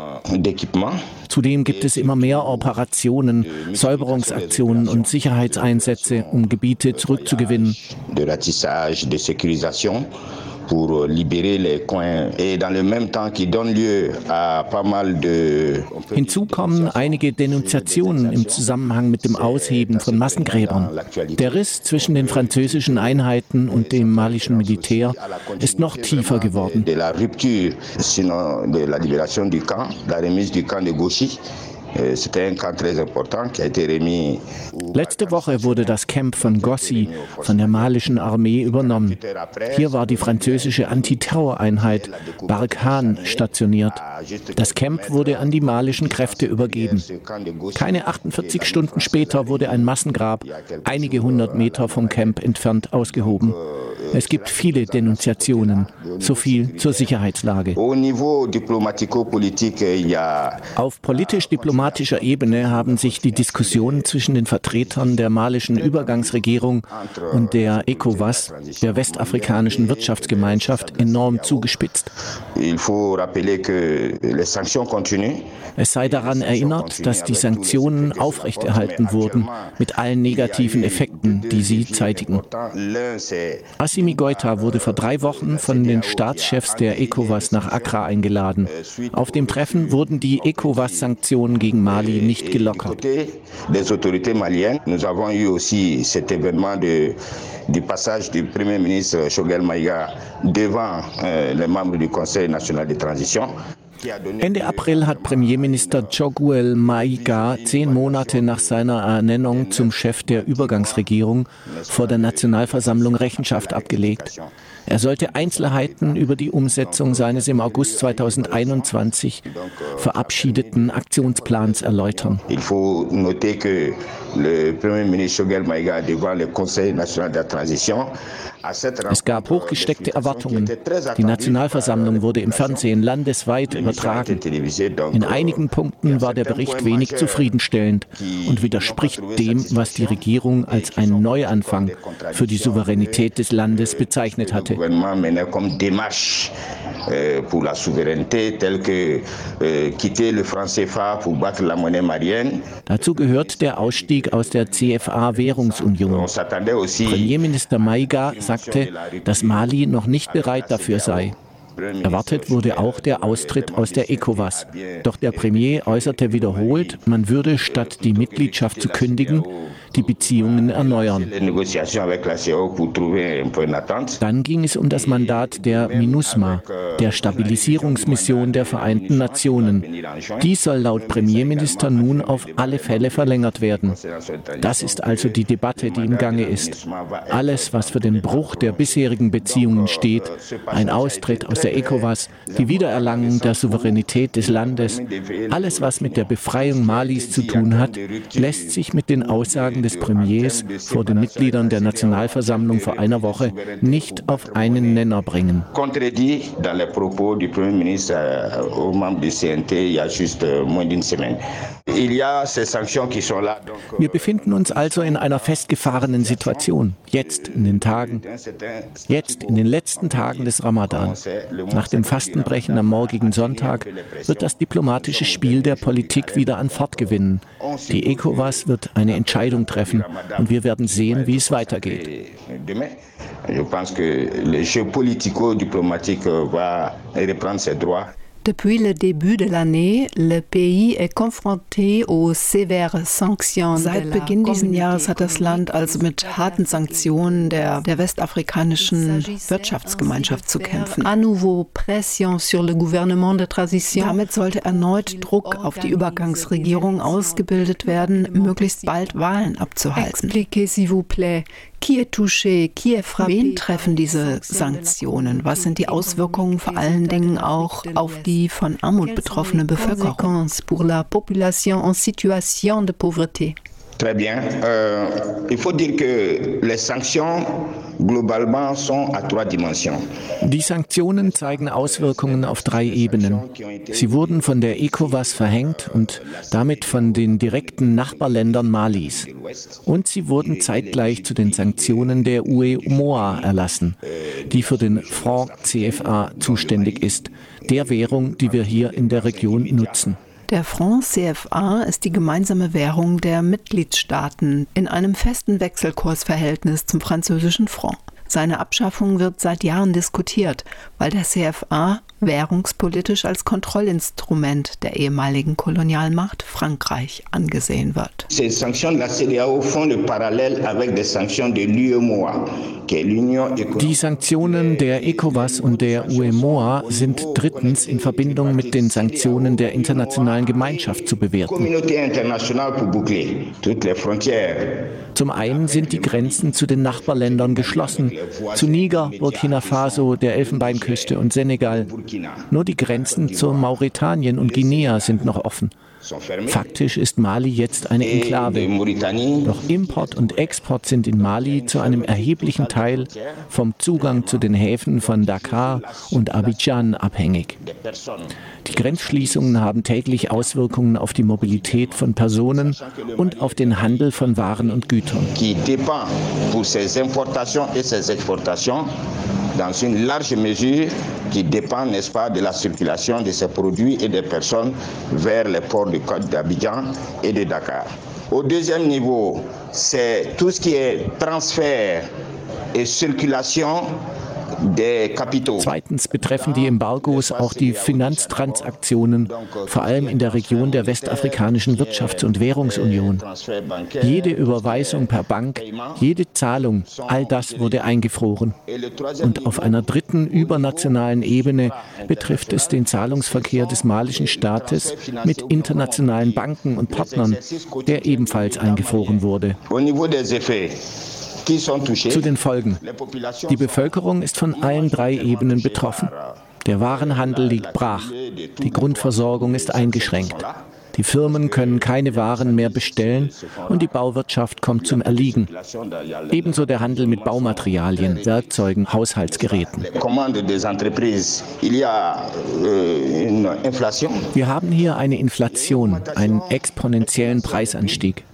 Zudem gibt es immer mehr Operationen, Säuberungsaktionen und Sicherheitseinsätze, um Gebiete zurückzugewinnen. Pour libérer les coins et dans le même temps qui donne lieu à pas mal de Hinzu kommen einige Denunziationen im Zusammenhang mit dem Ausheben von Massengräbern. Der Riss zwischen den französischen Einheiten und dem malischen Militär ist noch tiefer geworden. De la rupture, sinon de la libération du camp, la remise du camp de Gauchy. Letzte Woche wurde das Camp von Gossi von der malischen Armee übernommen. Hier war die französische Antiterroreinheit Barkhan stationiert. Das Camp wurde an die malischen Kräfte übergeben. Keine 48 Stunden später wurde ein Massengrab einige hundert Meter vom Camp entfernt ausgehoben. Es gibt viele Denunziationen. So viel zur Sicherheitslage. Auf politisch-diplomatischer Ebene haben sich die Diskussionen zwischen den Vertretern der malischen Übergangsregierung und der ECOWAS, der westafrikanischen Wirtschaftsgemeinschaft, enorm zugespitzt. Es sei daran erinnert, dass die Sanktionen aufrechterhalten wurden, mit allen negativen Effekten, die sie zeitigen. Assimi Goita wurde vor drei Wochen von den Staatschefs der ECOWAS nach Accra eingeladen. Auf dem Treffen wurden die ECOWAS-Sanktionen gegen Mali nicht gelockert. du passage du Premier ministre Shogel Maïga devant euh, les membres du Conseil national de transition. Ende April hat Premierminister Choguel Maiga zehn Monate nach seiner Ernennung zum Chef der Übergangsregierung vor der Nationalversammlung Rechenschaft abgelegt. Er sollte Einzelheiten über die Umsetzung seines im August 2021 verabschiedeten Aktionsplans erläutern. Es gab hochgesteckte Erwartungen. Die Nationalversammlung wurde im Fernsehen landesweit übertragen. In einigen Punkten war der Bericht wenig zufriedenstellend und widerspricht dem, was die Regierung als einen Neuanfang für die Souveränität des Landes bezeichnet hatte. Euh, pour la souveraineté, telle que euh, quitter le franc CFA pour battre la monnaie malienne. Dazu gehört der Ausstieg aus der CFA-Währungsunion. Premierminister Maiga sagte, dass Mali noch nicht bereit dafür sei. Erwartet wurde auch der Austritt aus der ECOWAS. Doch der Premier äußerte wiederholt, man würde statt die Mitgliedschaft zu kündigen, die Beziehungen erneuern. Dann ging es um das Mandat der MINUSMA, der Stabilisierungsmission der Vereinten Nationen. Die soll laut Premierminister nun auf alle Fälle verlängert werden. Das ist also die Debatte, die im Gange ist. Alles, was für den Bruch der bisherigen Beziehungen steht, ein Austritt aus der ECOWAS, die Wiedererlangung der Souveränität des Landes, alles, was mit der Befreiung Malis zu tun hat, lässt sich mit den Aussagen Aussagen des Premiers vor den Mitgliedern der Nationalversammlung vor einer Woche nicht auf einen Nenner bringen. Wir befinden uns also in einer festgefahrenen Situation, jetzt in den Tagen, jetzt in den letzten Tagen des Ramadan. Nach dem Fastenbrechen am morgigen Sonntag wird das diplomatische Spiel der Politik wieder an Fahrt gewinnen. Die ECOWAS wird eine Entscheidung treffen und wir werden sehen, wie es weitergeht. Je pense que le jeu politico-diplomatique va reprendre ses droits. Depuis le début de l'année, le pays est confronté aux sévères sanctions. Seit Beginn dieses Jahres hat das Land also mit harten Sanktionen der, der westafrikanischen Wirtschaftsgemeinschaft zu kämpfen. À nouveau pression sur le gouvernement de transition. Damit sollte erneut Druck auf die Übergangsregierung ausgebildet werden, möglichst bald Wahlen abzuhalten. Expliquez s'il vous plaît. Wen treffen diese Sanktionen? Was sind die Auswirkungen vor allen Dingen auch auf die von Armut betroffene Bevölkerung? Pour la population en situation de pauvreté. Très bien. Euh, il faut dire que les sanctions globalement sont à trois dimensions. Die Sanktionen zeigen Auswirkungen auf drei Ebenen. Sie wurden von der ECOWAS verhängt und damit von den direkten Nachbarländern Malis. Und sie wurden zeitgleich zu den Sanktionen der UE-MOA erlassen, die für den Franc CFA zuständig ist, der Währung, die wir hier in der Region nutzen. Der Franc CFA ist die gemeinsame Währung der Mitgliedstaaten in einem festen Wechselkursverhältnis zum französischen Franc. Seine Abschaffung wird seit Jahren diskutiert, weil der CFA währungspolitisch als Kontrollinstrument der ehemaligen Kolonialmacht Frankreich angesehen wird. Ces sanctions de la CEDEAO font le parallèle avec des sanctions de l'UEMOA, die Sanktionen der ECOWAS und der UEMOA sind drittens in Verbindung mit den Sanktionen der internationalen Gemeinschaft zu bewerten. Zum einen sind die Grenzen zu den Nachbarländern geschlossen, zu Niger, Burkina Faso, der Elfenbeinküste und Senegal. Nur die Grenzen zu Mauretanien und Guinea sind noch offen. Faktisch ist Mali jetzt eine Enklave. Doch Import und Export sind in Mali zu einem erheblichen Teil vom Zugang zu den Häfen von Dakar und Abidjan abhängig. Die Grenzschließungen haben täglich Auswirkungen auf die Mobilität von Personen und auf den Handel von Waren und Gütern. dans une large mesure qui dépend, n'est-ce pas, de la circulation de ces produits et des personnes vers les ports de d'Abidjan et de Dakar. Au deuxième niveau, c'est tout ce qui est transfert et circulation Zweitens betreffen die Embargos auch die Finanztransaktionen, vor allem in der Region der westafrikanischen Wirtschafts- und Währungsunion. Jede Überweisung per Bank, jede Zahlung, all das wurde eingefroren. Und auf einer dritten übernationalen Ebene betrifft es den Zahlungsverkehr des malischen Staates mit internationalen Banken und Partnern, der ebenfalls eingefroren wurde. Zu den Folgen. Die Bevölkerung ist von allen drei Ebenen betroffen. Der Warenhandel liegt brach. Die Grundversorgung ist eingeschränkt. Die Firmen können keine Waren mehr bestellen und die Bauwirtschaft kommt zum Erliegen. Ebenso der Handel mit Baumaterialien, Werkzeugen, Haushaltsgeräten. Wir haben hier eine Inflation, einen exponentiellen Preisanstieg.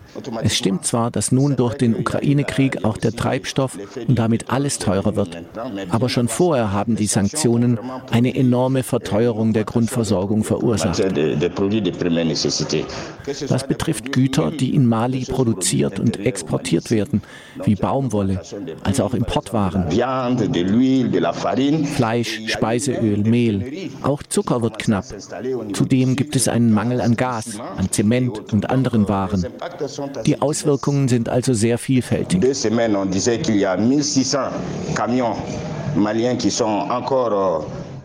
Es stimmt zwar, dass nun durch den Ukraine-Krieg auch der Treibstoff und damit alles teurer wird, aber schon vorher haben die Sanktionen eine enorme Verteuerung der Grundversorgung verursacht. Das betrifft Güter, die in Mali produziert und exportiert werden, wie Baumwolle, also auch Importwaren. Fleisch, Speiseöl, Mehl. Auch Zucker wird knapp. Zudem gibt es einen Mangel an Gas, an Zement und anderen Waren. Die Auswirkungen sind also sehr vielfältig.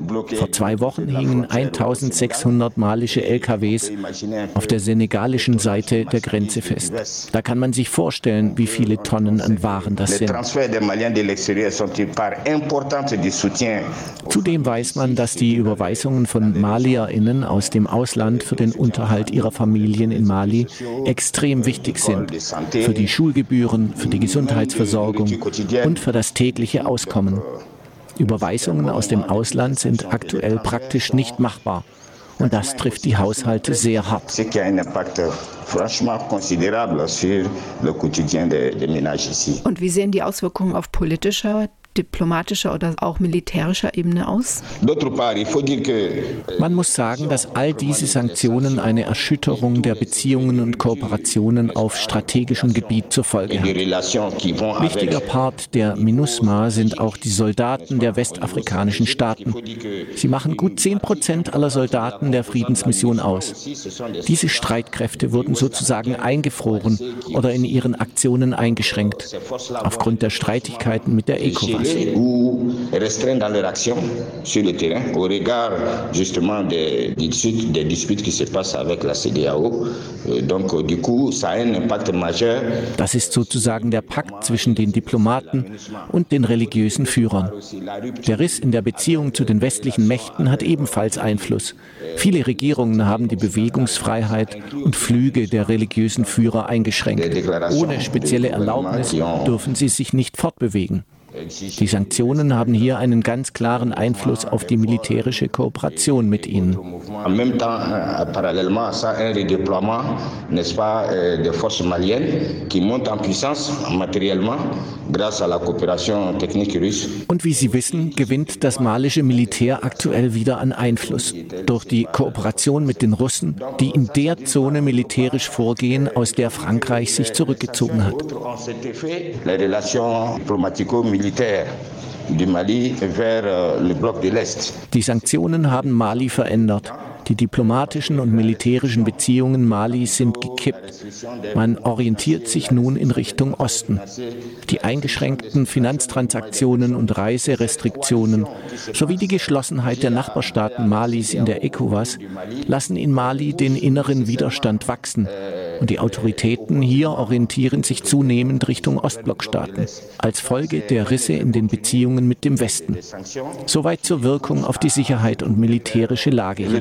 Vor zwei Wochen hingen 1600 malische LKWs auf der senegalischen Seite der Grenze fest. Da kann man sich vorstellen, wie viele Tonnen an Waren das sind. Zudem weiß man, dass die Überweisungen von MalierInnen aus dem Ausland für den Unterhalt ihrer Familien in Mali extrem wichtig sind. Für die Schulgebühren, für die Gesundheitsversorgung und für das tägliche Auskommen. Überweisungen aus dem Ausland sind aktuell praktisch nicht machbar. Und das trifft die Haushalte sehr hart. Und wie sehen die Auswirkungen auf politischer, diplomatischer oder auch militärischer Ebene aus? Man muss sagen, dass all diese Sanktionen eine Erschütterung der Beziehungen und Kooperationen auf strategischem Gebiet zur Folge haben. Wichtiger Part der MINUSMA sind auch die Soldaten der westafrikanischen Staaten. Sie machen gut 10 Prozent aller Soldaten der Friedensmission aus. Diese Streitkräfte wurden sozusagen eingefroren oder in ihren Aktionen eingeschränkt, aufgrund der Streitigkeiten mit der ECOWAS ou restreints dans leur action sur le terrain au regard justement des, des disputes qui se passent avec la CDAO. Euh, donc du coup, ça a un impact majeur. Das ist sozusagen der Pakt zwischen den Diplomaten und den religiösen Führern. Der Riss in der Beziehung zu den westlichen Mächten hat ebenfalls Einfluss. Viele Regierungen haben die Bewegungsfreiheit und Flüge der religiösen Führer eingeschränkt. Ohne spezielle Erlaubnis dürfen sie sich nicht fortbewegen. Die Sanktionen haben hier einen ganz klaren Einfluss auf die militärische Kooperation mit ihnen. Und wie Sie wissen, gewinnt das malische Militär aktuell wieder an Einfluss. Durch die Kooperation mit den Russen, die in der Zone militärisch vorgehen, aus der Frankreich sich zurückgezogen hat militaire euh. Die Sanktionen haben Mali verändert. Die diplomatischen und militärischen Beziehungen Malis sind gekippt. Man orientiert sich nun in Richtung Osten. Die eingeschränkten Finanztransaktionen und Reiserestriktionen sowie die Geschlossenheit der Nachbarstaaten Malis in der ECOWAS lassen in Mali den inneren Widerstand wachsen und die Autoritäten hier orientieren sich zunehmend Richtung Ostblockstaaten als Folge der Risse in den Beziehungen mit dem Westen. Soweit zur Wirkung auf die Sicherheit und militärische Lage hier.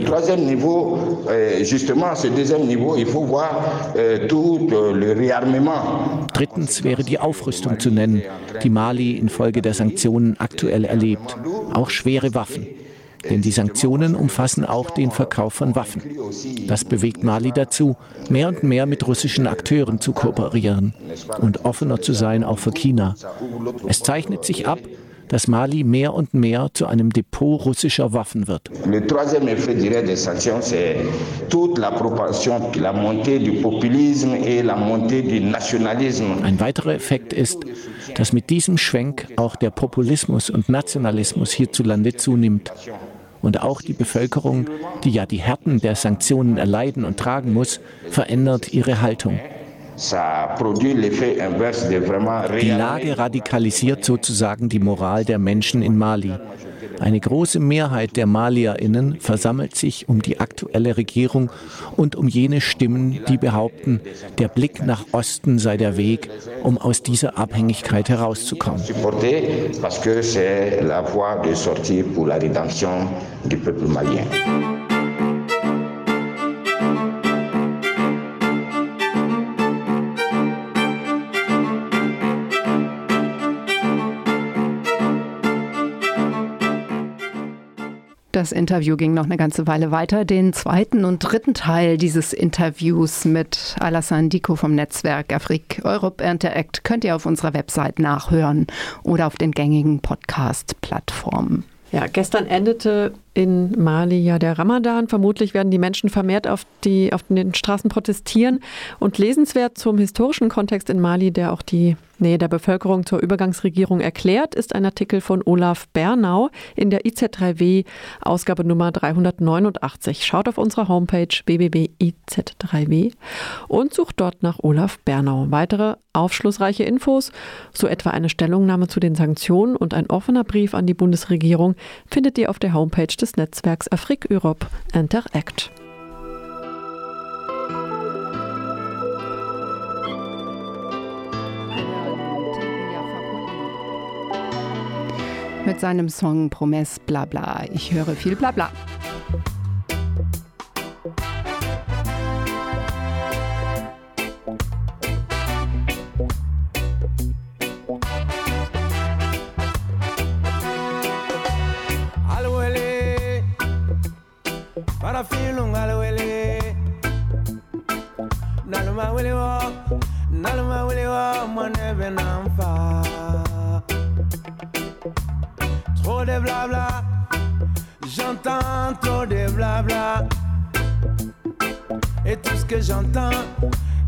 Drittens wäre die Aufrüstung zu nennen, die Mali infolge der Sanktionen aktuell erlebt. Auch schwere Waffen. Denn die Sanktionen umfassen auch den Verkauf von Waffen. Das bewegt Mali dazu, mehr und mehr mit russischen Akteuren zu kooperieren und offener zu sein, auch für China. Es zeichnet sich ab, dass Mali mehr und mehr zu einem Depot russischer Waffen wird. Le troisième effet direct des sanctions, c'est toute la propension, la montée du populisme et la montée du nationalisme. Ein weiterer Effekt ist, dass mit diesem Schwenk auch der Populismus und Nationalismus hierzulande zunimmt und auch die Bevölkerung, die ja die Härten der Sanktionen erleiden und tragen muss, verändert ihre Haltung. Die Lage radikalisiert sozusagen die Moral der Menschen in Mali. Eine große Mehrheit der Malierinnen versammelt sich um die aktuelle Regierung und um jene Stimmen, die behaupten, der Blick nach Osten sei der Weg, um aus dieser Abhängigkeit herauszukommen. Parce que c'est la voie de sortie pour la rédemption du peuple malien. Das Interview ging noch eine ganze Weile weiter. Den zweiten und dritten Teil dieses Interviews mit Alassane Diko vom Netzwerk Afrique Europe Interact könnt ihr auf unserer Website nachhören oder auf den gängigen Podcast-Plattformen. Ja, gestern endete in Mali ja der Ramadan. Vermutlich werden die Menschen vermehrt auf, die, auf den Straßen protestieren. Und lesenswert zum historischen Kontext in Mali, der auch die Nähe der Bevölkerung zur Übergangsregierung erklärt, ist ein Artikel von Olaf Bernau in der IZ3W, Ausgabe Nummer 389. Schaut auf unserer Homepage www.iz3w und sucht dort nach Olaf Bernau. Weitere aufschlussreiche Infos, so etwa eine Stellungnahme zu den Sanktionen und ein offener Brief an die Bundesregierung, findet ihr auf der Homepage des Netzwerks Afrique Europe Interact. Mit seinem Song Promesse Blabla. Ich höre viel Blabla. Para filung alwele Naluma wele wa Naluma wele wa Mwane benamfa de blabla J'entends trop de blabla Et tout ce que j'entends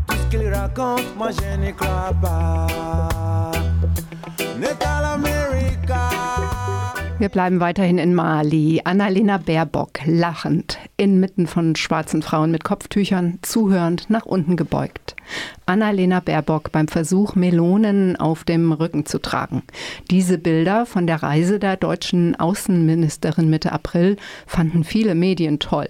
Tout ce qu'il raconte Moi je n'y crois pas Wir bleiben weiterhin in Mali. Annalena Baerbock lachend, inmitten von schwarzen Frauen mit Kopftüchern, zuhörend, nach unten gebeugt. Annalena Baerbock beim Versuch, Melonen auf dem Rücken zu tragen. Diese Bilder von der Reise der deutschen Außenministerin Mitte April fanden viele Medien toll.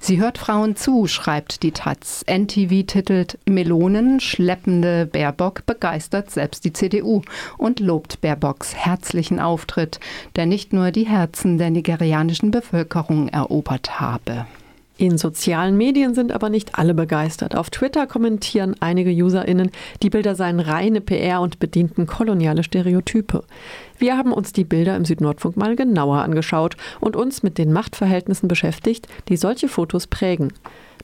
Sie hört Frauen zu, schreibt die Taz. NTV titelt Melonen, schleppende Baerbock begeistert selbst die CDU und lobt Baerbocks herzlichen Auftritt, der nicht nur die Herzen der nigerianischen Bevölkerung erobert habe. In sozialen Medien sind aber nicht alle begeistert. Auf Twitter kommentieren einige UserInnen, die Bilder seien reine PR und bedienten koloniale Stereotype. Wir haben uns die Bilder im Südnordfunk mal genauer angeschaut und uns mit den Machtverhältnissen beschäftigt, die solche Fotos prägen.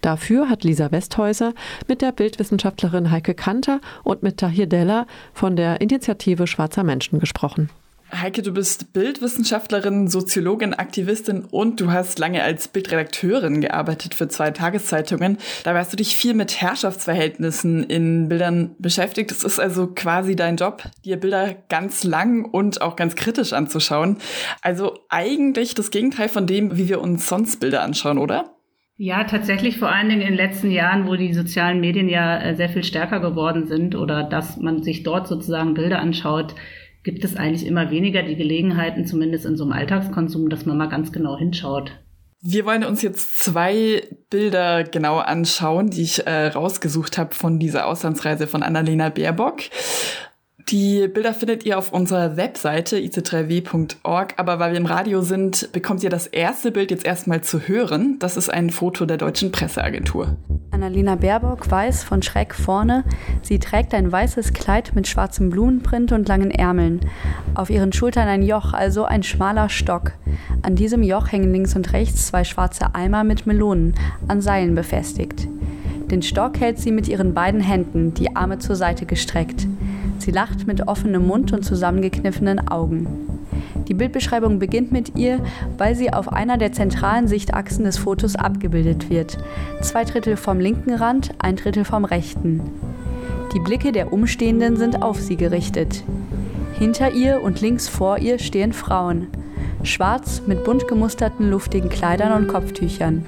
Dafür hat Lisa Westhäuser mit der Bildwissenschaftlerin Heike Kanter und mit Tahir Della von der Initiative Schwarzer Menschen gesprochen. Heike, du bist Bildwissenschaftlerin, Soziologin, Aktivistin und du hast lange als Bildredakteurin gearbeitet für zwei Tageszeitungen. Dabei hast du dich viel mit Herrschaftsverhältnissen in Bildern beschäftigt. Es ist also quasi dein Job, dir Bilder ganz lang und auch ganz kritisch anzuschauen. Also eigentlich das Gegenteil von dem, wie wir uns sonst Bilder anschauen, oder? Ja, tatsächlich vor allen Dingen in den letzten Jahren, wo die sozialen Medien ja äh, sehr viel stärker geworden sind oder dass man sich dort sozusagen Bilder anschaut, gibt es eigentlich immer weniger die Gelegenheiten, zumindest in so einem Alltagskonsum, dass man mal ganz genau hinschaut. Wir wollen uns jetzt zwei Bilder genau anschauen, die ich äh, rausgesucht habe von dieser Auslandsreise von Annalena Baerbock. Die Bilder findet ihr auf unserer Webseite ic3w.org, aber weil wir im Radio sind, bekommt ihr das erste Bild jetzt erstmal zu hören. Das ist ein Foto der deutschen Presseagentur. Annalena Baerbock weiß von schräg vorne. Sie trägt ein weißes Kleid mit schwarzem Blumenprint und langen Ärmeln. Auf ihren Schultern ein Joch, also ein schmaler Stock. An diesem Joch hängen links und rechts zwei schwarze Eimer mit Melonen, an Seilen befestigt. Den Stock hält sie mit ihren beiden Händen, die Arme zur Seite gestreckt. Sie lacht mit offenem Mund und zusammengekniffenen Augen. Die Bildbeschreibung beginnt mit ihr, weil sie auf einer der zentralen Sichtachsen des Fotos abgebildet wird. Zwei Drittel vom linken Rand, ein Drittel vom rechten. Die Blicke der Umstehenden sind auf sie gerichtet. Hinter ihr und links vor ihr stehen Frauen. Schwarz mit bunt gemusterten luftigen Kleidern und Kopftüchern.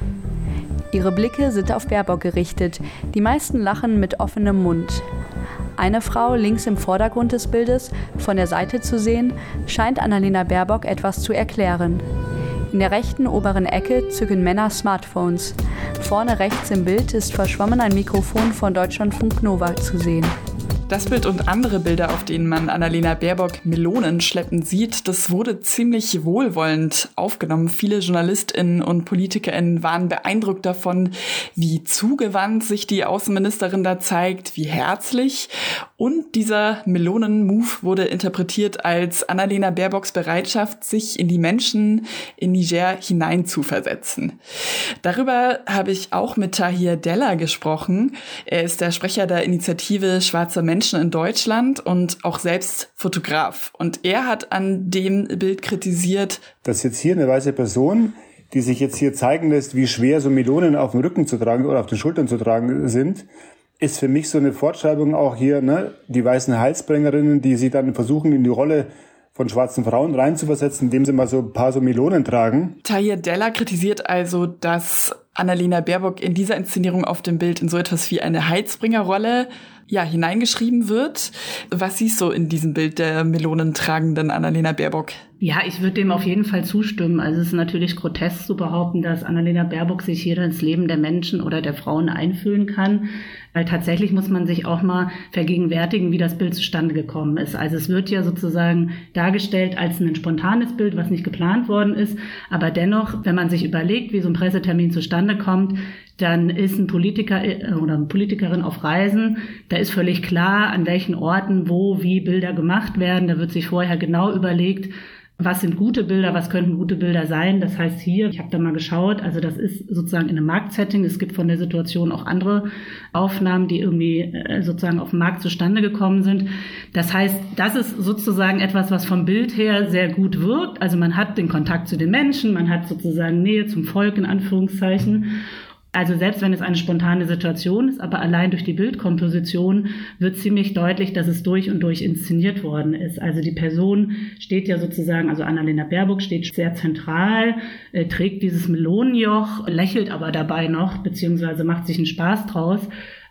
Ihre Blicke sind auf Baerbock gerichtet. Die meisten lachen mit offenem Mund. Eine Frau links im Vordergrund des Bildes, von der Seite zu sehen, scheint Annalena Baerbock etwas zu erklären. In der rechten oberen Ecke zücken Männer Smartphones. Vorne rechts im Bild ist verschwommen ein Mikrofon von Deutschlandfunk Nova zu sehen. Das Bild und andere Bilder, auf denen man Annalena Baerbock Melonen schleppen sieht, das wurde ziemlich wohlwollend aufgenommen. Viele JournalistInnen und PolitikerInnen waren beeindruckt davon, wie zugewandt sich die Außenministerin da zeigt, wie herzlich. Und dieser Melonen-Move wurde interpretiert als Annalena Baerbocks Bereitschaft, sich in die Menschen in Niger hineinzuversetzen. Darüber habe ich auch mit Tahir Della gesprochen. Er ist der Sprecher der Initiative Menschen Menschen in Deutschland und auch selbst Fotograf. Und er hat an dem Bild kritisiert, dass jetzt hier eine weiße Person, die sich jetzt hier zeigen lässt, wie schwer so Melonen auf dem Rücken zu tragen oder auf den Schultern zu tragen sind, ist für mich so eine Fortschreibung auch hier, ne, die weißen Heilsbringerinnen, die sich dann versuchen, in die Rolle von schwarzen Frauen reinzuversetzen, indem sie mal so ein paar so Melonen tragen. Tahir Della kritisiert also, dass Annalena Baerbock in dieser Inszenierung auf dem Bild in so etwas wie eine Heilsbringerrolle ja, hineingeschrieben wird. Was siehst du in diesem Bild der melonentragenden Annalena Baerbock? Ja, ich würde dem auf jeden Fall zustimmen. Also es ist natürlich grotesk zu behaupten, dass Annalena Baerbock sich hier ins Leben der Menschen oder der Frauen einfühlen kann. Weil tatsächlich muss man sich auch mal vergegenwärtigen, wie das Bild zustande gekommen ist. Also es wird ja sozusagen dargestellt als ein spontanes Bild, was nicht geplant worden ist. Aber dennoch, wenn man sich überlegt, wie so ein Pressetermin zustande kommt, dann ist ein Politiker äh, oder eine Politikerin auf Reisen. Da ist völlig klar, an welchen Orten, wo, wie Bilder gemacht werden. Da wird sich vorher genau überlegt, was sind gute Bilder, was könnten gute Bilder sein. Das heißt hier, ich habe da mal geschaut, also das ist sozusagen in einem Marktsetting. Es gibt von der Situation auch andere Aufnahmen, die irgendwie äh, sozusagen auf dem Markt zustande gekommen sind. Das heißt, das ist sozusagen etwas, was vom Bild her sehr gut wirkt. Also man hat den Kontakt zu den Menschen, man hat sozusagen Nähe zum Volk in Anführungszeichen. Also selbst wenn es eine spontane Situation ist, aber allein durch die Bildkomposition wird ziemlich deutlich, dass es durch und durch inszeniert worden ist. Also die Person steht ja sozusagen, also Annalena Baerbock steht sehr zentral, äh, trägt dieses Melonenjoch, lächelt aber dabei noch, beziehungsweise macht sich einen Spaß draus.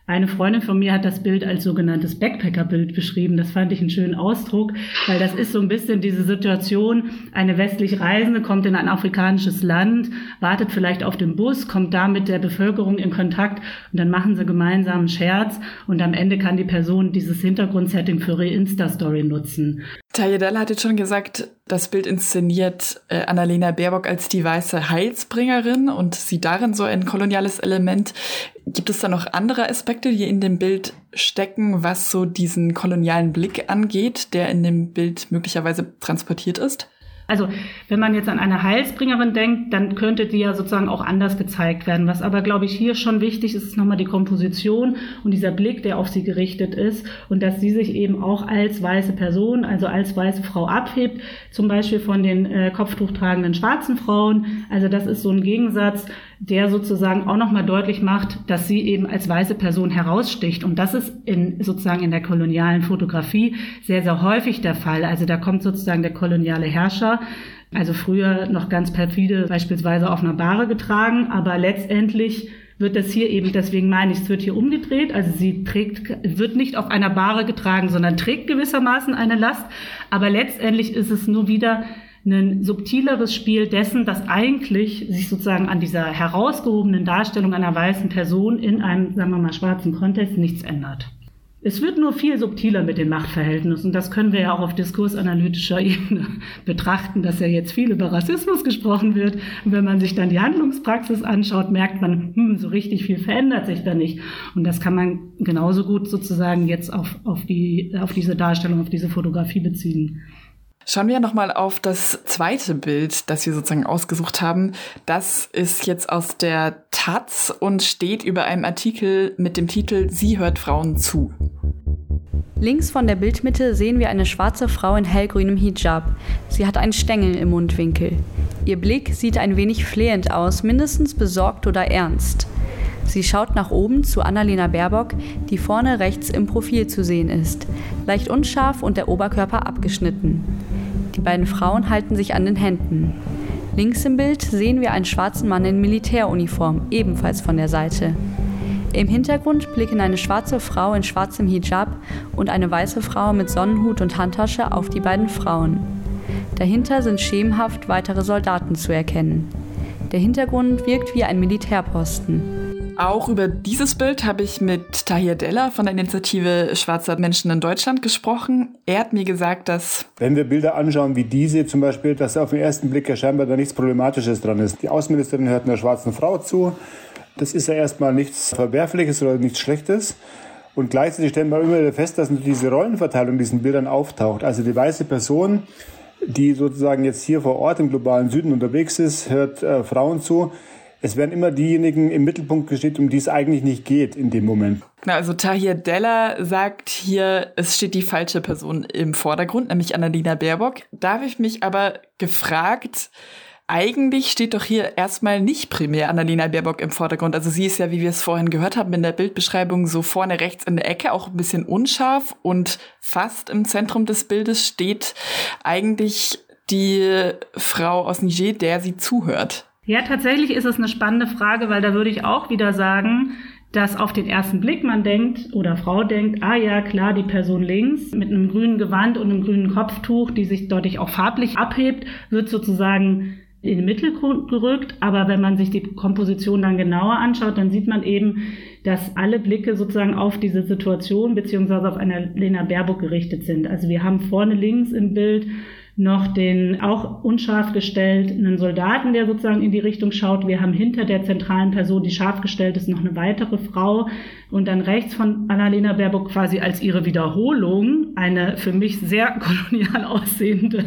Eine Freundin von mir hat das Bild als sogenanntes Backpacker-Bild beschrieben. Das fand ich einen schönen Ausdruck, weil das ist so ein bisschen diese Situation, eine westlich Reisende kommt in ein afrikanisches Land, wartet vielleicht auf den Bus, kommt da mit der Bevölkerung in Kontakt und dann machen sie gemeinsam einen Scherz und am Ende kann die Person dieses Hintergrundsetting für ihre Insta-Story nutzen. Tayedel hat jetzt schon gesagt, das Bild inszeniert äh, Annalena Baerbock als die weiße Heilsbringerin und sieht darin so ein koloniales Element. Gibt es da noch andere Aspekte, die in dem Bild stecken, was so diesen kolonialen Blick angeht, der in dem Bild möglicherweise transportiert ist? Also wenn man jetzt an eine Heilsbringerin denkt, dann könnte die ja sozusagen auch anders gezeigt werden. Was aber, glaube ich, hier schon wichtig ist, ist nochmal die Komposition und dieser Blick, der auf sie gerichtet ist und dass sie sich eben auch als weiße Person, also als weiße Frau abhebt, zum Beispiel von den äh, kopftuchtragenden schwarzen Frauen. Also das ist so ein Gegensatz, der sozusagen auch nochmal deutlich macht, dass sie eben als weiße Person heraussticht. Und das ist in, sozusagen in der kolonialen Fotografie sehr, sehr häufig der Fall. Also da kommt sozusagen der koloniale Herrscher also früher noch ganz perfide beispielsweise auf einer Bahre getragen, aber letztendlich wird das hier eben, deswegen meine ich, es wird hier umgedreht. Also sie trägt, wird nicht auf einer Bahre getragen, sondern trägt gewissermaßen eine Last. Aber letztendlich ist es nur wieder ein subtileres Spiel dessen, dass eigentlich sich sozusagen an dieser herausgehobenen Darstellung einer weißen Person in einem, sagen wir mal, schwarzen Kontext nichts ändert. Es wird nur viel subtiler mit den Machtverhältnissen. Und das können wir ja auch auf diskursanalytischer Ebene betrachten, dass ja jetzt viel über Rassismus gesprochen wird. Und wenn man sich dann die Handlungspraxis anschaut, merkt man, hm, so richtig viel verändert sich da nicht. Und das kann man genauso gut sozusagen jetzt auf, auf, die, auf diese Darstellung, auf diese Fotografie beziehen. Schauen wir nochmal auf das zweite Bild, das wir sozusagen ausgesucht haben. Das ist jetzt aus der Taz und steht über einem Artikel mit dem Titel Sie hört Frauen zu. Links von der Bildmitte sehen wir eine schwarze Frau in hellgrünem Hijab. Sie hat einen Stängel im Mundwinkel. Ihr Blick sieht ein wenig flehend aus, mindestens besorgt oder ernst. Sie schaut nach oben zu Annalena Baerbock, die vorne rechts im Profil zu sehen ist, leicht unscharf und der Oberkörper abgeschnitten. Die beiden Frauen halten sich an den Händen. Links im Bild sehen wir einen schwarzen Mann in Militäruniform, ebenfalls von der Seite. Im Hintergrund blicken eine schwarze Frau in schwarzem Hijab und eine weiße Frau mit Sonnenhut und Handtasche auf die beiden Frauen. Dahinter sind schemenhaft weitere Soldaten zu erkennen. Der Hintergrund wirkt wie ein Militärposten. Auch über dieses Bild habe ich mit Tahir Della von der Initiative Schwarzer Menschen in Deutschland gesprochen. Er hat mir gesagt, dass... Wenn wir Bilder anschauen wie diese zum Beispiel, dass auf den ersten Blick ja scheinbar da nichts Problematisches dran ist. Die Außenministerin hört einer schwarzen Frau zu. Das ist ja erstmal nichts Verwerfliches oder nichts Schlechtes. Und gleichzeitig stellen wir immer wieder fest, dass diese Rollenverteilung in diesen Bildern auftaucht. Also die weiße Person, die sozusagen jetzt hier vor Ort im globalen Süden unterwegs ist, hört äh, Frauen zu es werden immer diejenigen im Mittelpunkt gestellt, um die es eigentlich nicht geht in dem Moment. Also Tahir Della sagt hier, es steht die falsche Person im Vordergrund, nämlich Annalena Baerbock. Da habe ich mich aber gefragt, eigentlich steht doch hier erstmal nicht primär Annalena Baerbock im Vordergrund. Also sie ist ja, wie wir es vorhin gehört haben, in der Bildbeschreibung so vorne rechts in der Ecke, auch ein bisschen unscharf und fast im Zentrum des Bildes steht eigentlich die Frau aus Niger, der sie zuhört. Ja, tatsächlich ist es eine spannende Frage, weil da würde ich auch wieder sagen, dass auf den ersten Blick man denkt oder Frau denkt, ah ja, klar, die Person links mit einem grünen Gewand und einem grünen Kopftuch, die sich deutlich auch farblich abhebt, wird sozusagen in den Mittelgrund gerückt. Aber wenn man sich die Komposition dann genauer anschaut, dann sieht man eben, dass alle Blicke sozusagen auf diese Situation beziehungsweise auf eine Lena Baerbock gerichtet sind. Also wir haben vorne links im Bild noch den auch unscharf gestellten Soldaten, der sozusagen in die Richtung schaut. Wir haben hinter der zentralen Person, die scharf gestellt ist, noch eine weitere Frau und dann rechts von Annalena Baerbock quasi als ihre Wiederholung eine für mich sehr kolonial aussehende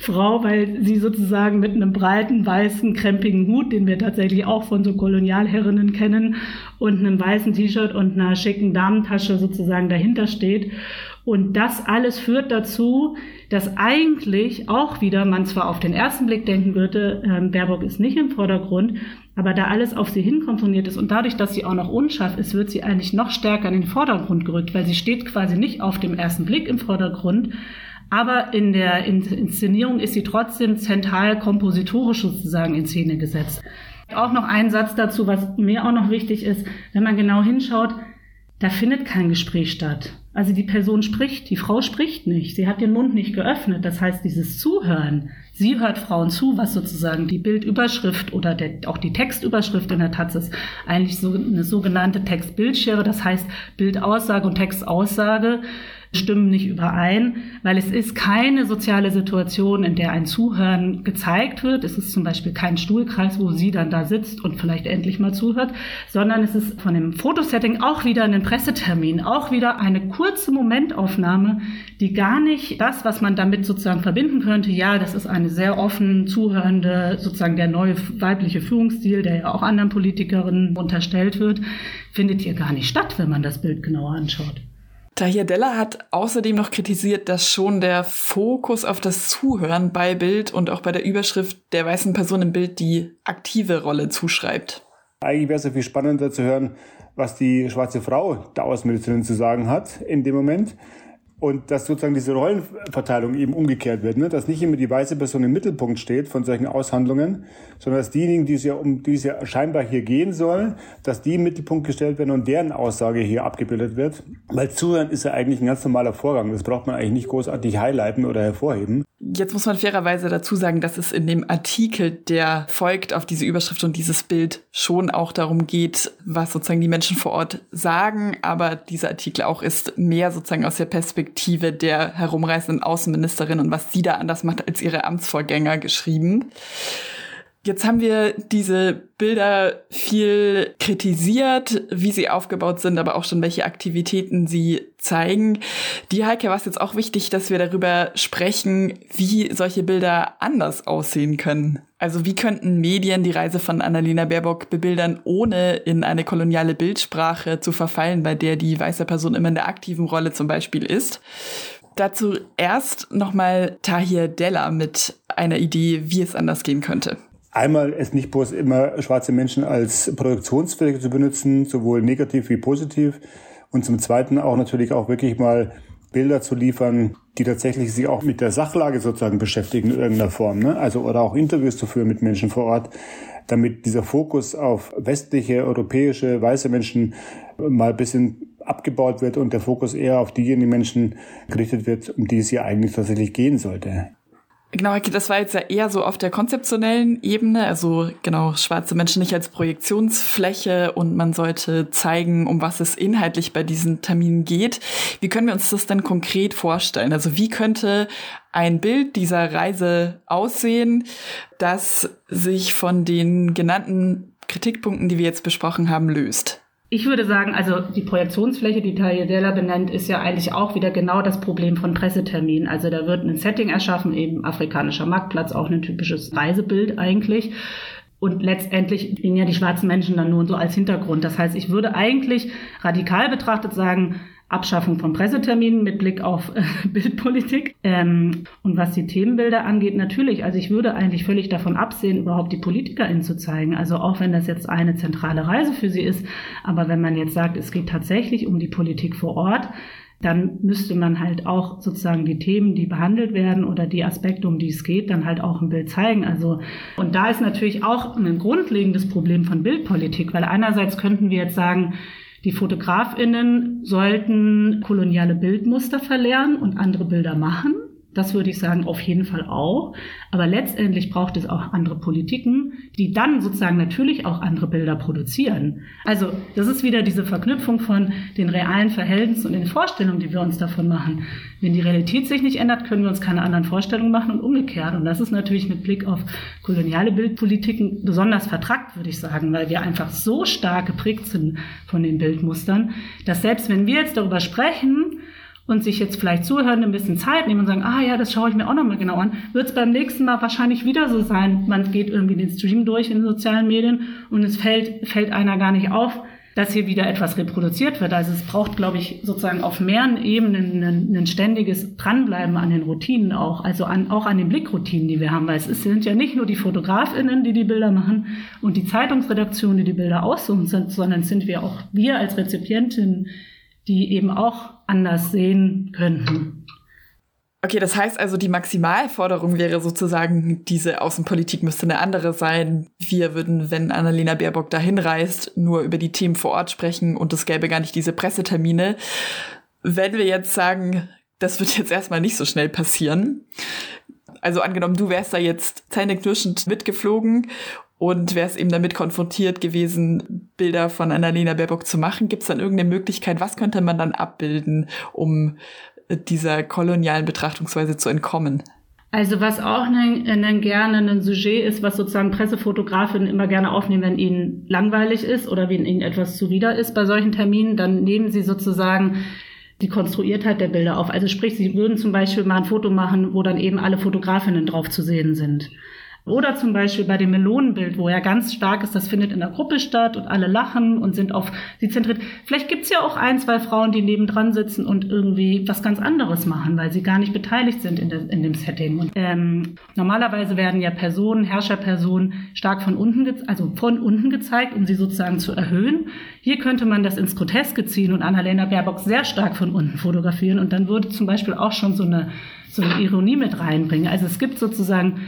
Frau, weil sie sozusagen mit einem breiten weißen krempigen Hut, den wir tatsächlich auch von so Kolonialherrinnen kennen, und einem weißen T-Shirt und einer schicken Damentasche sozusagen dahinter steht. Und das alles führt dazu, dass eigentlich auch wieder man zwar auf den ersten Blick denken würde, äh, Baerbock ist nicht im Vordergrund, aber da alles auf sie hinkomponiert ist und dadurch, dass sie auch noch unscharf ist, wird sie eigentlich noch stärker in den Vordergrund gerückt, weil sie steht quasi nicht auf dem ersten Blick im Vordergrund, aber in der Inszenierung ist sie trotzdem zentral kompositorisch sozusagen in Szene gesetzt. Auch noch ein Satz dazu, was mir auch noch wichtig ist, wenn man genau hinschaut, da findet kein Gespräch statt. Also die Person spricht, die Frau spricht nicht, sie hat den Mund nicht geöffnet. Das heißt, dieses Zuhören, sie hört Frauen zu, was sozusagen die Bildüberschrift oder der, auch die Textüberschrift in der Taz ist, eigentlich so eine sogenannte Textbildschere, das heißt Bildaussage und Textaussage stimmen nicht überein, weil es ist keine soziale Situation, in der ein Zuhören gezeigt wird. Es ist zum Beispiel kein Stuhlkreis, wo sie dann da sitzt und vielleicht endlich mal zuhört, sondern es ist von dem Fotosetting auch wieder ein Pressetermin, auch wieder eine kurze Momentaufnahme, die gar nicht das, was man damit sozusagen verbinden könnte, ja, das ist eine sehr offen zuhörende, sozusagen der neue weibliche Führungsstil, der ja auch anderen Politikerinnen unterstellt wird, findet hier gar nicht statt, wenn man das Bild genauer anschaut. Tahir Della hat außerdem noch kritisiert, dass schon der Fokus auf das Zuhören bei Bild und auch bei der Überschrift der weißen Person im Bild die aktive Rolle zuschreibt. Eigentlich wäre es ja viel spannender zu hören, was die schwarze Frau Außenministerin zu sagen hat in dem Moment. Und dass sozusagen diese Rollenverteilung eben umgekehrt wird, ne? dass nicht immer die weiße Person im Mittelpunkt steht von solchen Aushandlungen, sondern dass diejenigen, die es ja, um die es ja scheinbar hier gehen soll, dass die im Mittelpunkt gestellt werden und deren Aussage hier abgebildet wird. Weil Zuhören ist ja eigentlich ein ganz normaler Vorgang. Das braucht man eigentlich nicht großartig highlighten oder hervorheben. Jetzt muss man fairerweise dazu sagen, dass es in dem Artikel, der folgt auf diese Überschrift und dieses Bild, schon auch darum geht, was sozusagen die Menschen vor Ort sagen. Aber dieser Artikel auch ist mehr sozusagen aus der Perspektive der herumreisenden Außenministerin und was sie da anders macht als ihre Amtsvorgänger geschrieben. Jetzt haben wir diese Bilder viel kritisiert, wie sie aufgebaut sind, aber auch schon welche Aktivitäten sie zeigen. Die Heike war es jetzt auch wichtig, dass wir darüber sprechen, wie solche Bilder anders aussehen können. Also wie könnten Medien die Reise von Annalena Baerbock bebildern, ohne in eine koloniale Bildsprache zu verfallen, bei der die weiße Person immer in der aktiven Rolle zum Beispiel ist. Dazu erst nochmal Tahir Della mit einer Idee, wie es anders gehen könnte. Einmal es nicht bloß immer schwarze Menschen als Produktionsfläche zu benutzen, sowohl negativ wie positiv. Und zum Zweiten auch natürlich auch wirklich mal Bilder zu liefern, die tatsächlich sich auch mit der Sachlage sozusagen beschäftigen in irgendeiner Form. Ne? Also oder auch Interviews zu führen mit Menschen vor Ort, damit dieser Fokus auf westliche, europäische, weiße Menschen mal ein bisschen abgebaut wird und der Fokus eher auf diejenigen Menschen gerichtet wird, um die es hier eigentlich tatsächlich gehen sollte. Genau, das war jetzt ja eher so auf der konzeptionellen Ebene, also genau, schwarze Menschen nicht als Projektionsfläche und man sollte zeigen, um was es inhaltlich bei diesen Terminen geht. Wie können wir uns das denn konkret vorstellen? Also wie könnte ein Bild dieser Reise aussehen, das sich von den genannten Kritikpunkten, die wir jetzt besprochen haben, löst? Ich würde sagen, also die Projektionsfläche, die Tayedella benennt, ist ja eigentlich auch wieder genau das Problem von Presseterminen. Also da wird ein Setting erschaffen, eben afrikanischer Marktplatz, auch ein typisches Reisebild eigentlich. Und letztendlich dienen ja die schwarzen Menschen dann nur so als Hintergrund. Das heißt, ich würde eigentlich radikal betrachtet sagen, Abschaffung von Presseterminen mit Blick auf äh, Bildpolitik. Ähm, und was die Themenbilder angeht, natürlich, also ich würde eigentlich völlig davon absehen, überhaupt die PolitikerInnen zu zeigen. Also auch wenn das jetzt eine zentrale Reise für sie ist, aber wenn man jetzt sagt, es geht tatsächlich um die Politik vor Ort, dann müsste man halt auch sozusagen die Themen, die behandelt werden oder die Aspekte, um die es geht, dann halt auch im Bild zeigen. Also, und da ist natürlich auch ein grundlegendes Problem von Bildpolitik, weil einerseits könnten wir jetzt sagen, die Fotografinnen sollten koloniale Bildmuster verlernen und andere Bilder machen. Das würde ich sagen, auf jeden Fall auch. Aber letztendlich braucht es auch andere Politiken, die dann sozusagen natürlich auch andere Bilder produzieren. Also das ist wieder diese Verknüpfung von den realen Verhältnissen und den Vorstellungen, die wir uns davon machen. Wenn die Realität sich nicht ändert, können wir uns keine anderen Vorstellungen machen und umgekehrt. Und das ist natürlich mit Blick auf koloniale Bildpolitiken besonders vertrackt, würde ich sagen, weil wir einfach so stark geprägt sind von den Bildmustern, dass selbst wenn wir jetzt darüber sprechen, und sich jetzt vielleicht zuhören, ein bisschen Zeit nehmen und sagen, ah ja, das schaue ich mir auch nochmal genau an, wird es beim nächsten Mal wahrscheinlich wieder so sein. Man geht irgendwie den Stream durch in den sozialen Medien und es fällt, fällt einer gar nicht auf, dass hier wieder etwas reproduziert wird. Also es braucht, glaube ich, sozusagen auf mehreren Ebenen ein, ein ständiges Dranbleiben an den Routinen auch, also an, auch an den Blickroutinen, die wir haben, weil es sind ja nicht nur die Fotografinnen, die die Bilder machen und die Zeitungsredaktionen, die die Bilder aussuchen, sondern sind wir auch wir als Rezipientinnen, die eben auch anders sehen könnten. Okay, das heißt also, die Maximalforderung wäre sozusagen, diese Außenpolitik müsste eine andere sein. Wir würden, wenn Annalena Baerbock dahin reist, nur über die Themen vor Ort sprechen und es gäbe gar nicht diese Pressetermine. Wenn wir jetzt sagen, das wird jetzt erstmal nicht so schnell passieren. Also angenommen, du wärst da jetzt zähneknirschend mitgeflogen und wäre es eben damit konfrontiert gewesen, Bilder von Annalena Baerbock zu machen. Gibt es dann irgendeine Möglichkeit, was könnte man dann abbilden, um dieser kolonialen Betrachtungsweise zu entkommen? Also was auch ein, ein gerne ein Sujet ist, was sozusagen Pressefotografinnen immer gerne aufnehmen, wenn ihnen langweilig ist oder wenn ihnen etwas zuwider ist bei solchen Terminen, dann nehmen sie sozusagen die Konstruiertheit der Bilder auf. Also sprich, sie würden zum Beispiel mal ein Foto machen, wo dann eben alle Fotografinnen drauf zu sehen sind. Oder zum Beispiel bei dem Melonenbild, wo er ganz stark ist, das findet in der Gruppe statt und alle lachen und sind auf sie zentriert. Vielleicht gibt's ja auch ein, zwei Frauen, die nebendran sitzen und irgendwie was ganz anderes machen, weil sie gar nicht beteiligt sind in, der, in dem Setting. Und, ähm, normalerweise werden ja Personen, Herrscherpersonen stark von unten, also von unten gezeigt, um sie sozusagen zu erhöhen. Hier könnte man das ins Groteske ziehen und Annalena Baerbock sehr stark von unten fotografieren und dann würde zum Beispiel auch schon so eine, so eine Ironie mit reinbringen. Also es gibt sozusagen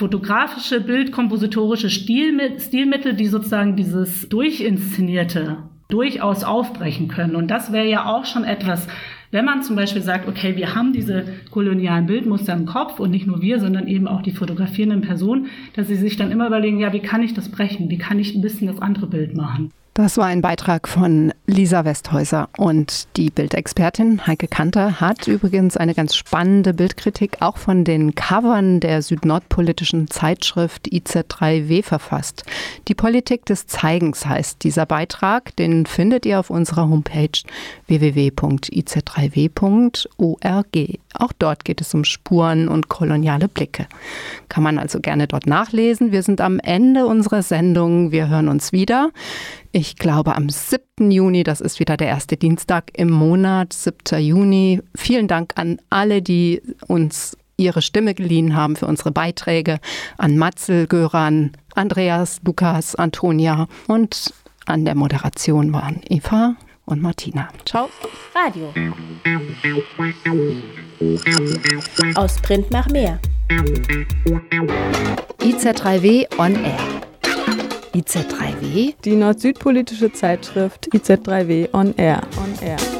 fotografische, bildkompositorische Stilmittel, die sozusagen dieses Durchinszenierte durchaus aufbrechen können. Und das wäre ja auch schon etwas, Wenn man zum Beispiel sagt, okay, wir haben diese kolonialen Bildmuster im Kopf und nicht nur wir, sondern eben auch die fotografierenden Personen, dass sie sich dann immer überlegen, ja, wie kann ich das brechen? Wie kann ich ein bisschen das andere Bild machen? Das war ein Beitrag von Lisa Westhäuser und die Bildexpertin Heike Kanter hat übrigens eine ganz spannende Bildkritik auch von den Covern der südnordpolitischen Zeitschrift IZ3W verfasst. Die Politik des Zeigens heißt dieser Beitrag, den findet ihr auf unserer Homepage www.iz3w.org. Auch dort geht es um Spuren und koloniale Blicke. Kann man also gerne dort nachlesen. Wir sind am Ende unserer Sendung. Wir hören uns wieder. Ich glaube am 7. Juni, das ist wieder der erste Dienstag im Monat, 7. Juni. Vielen Dank an alle, die uns ihre Stimme geliehen haben für unsere Beiträge, an Matzel, Göran, Andreas, Lukas, Antonia und an der Moderation waren Eva und Martina. Ciao. Radio. Aus Print nach mehr. IZ3W on Air. IZ3W? Die nord-süd-politische Zeitschrift IZ3W On Air. On Air.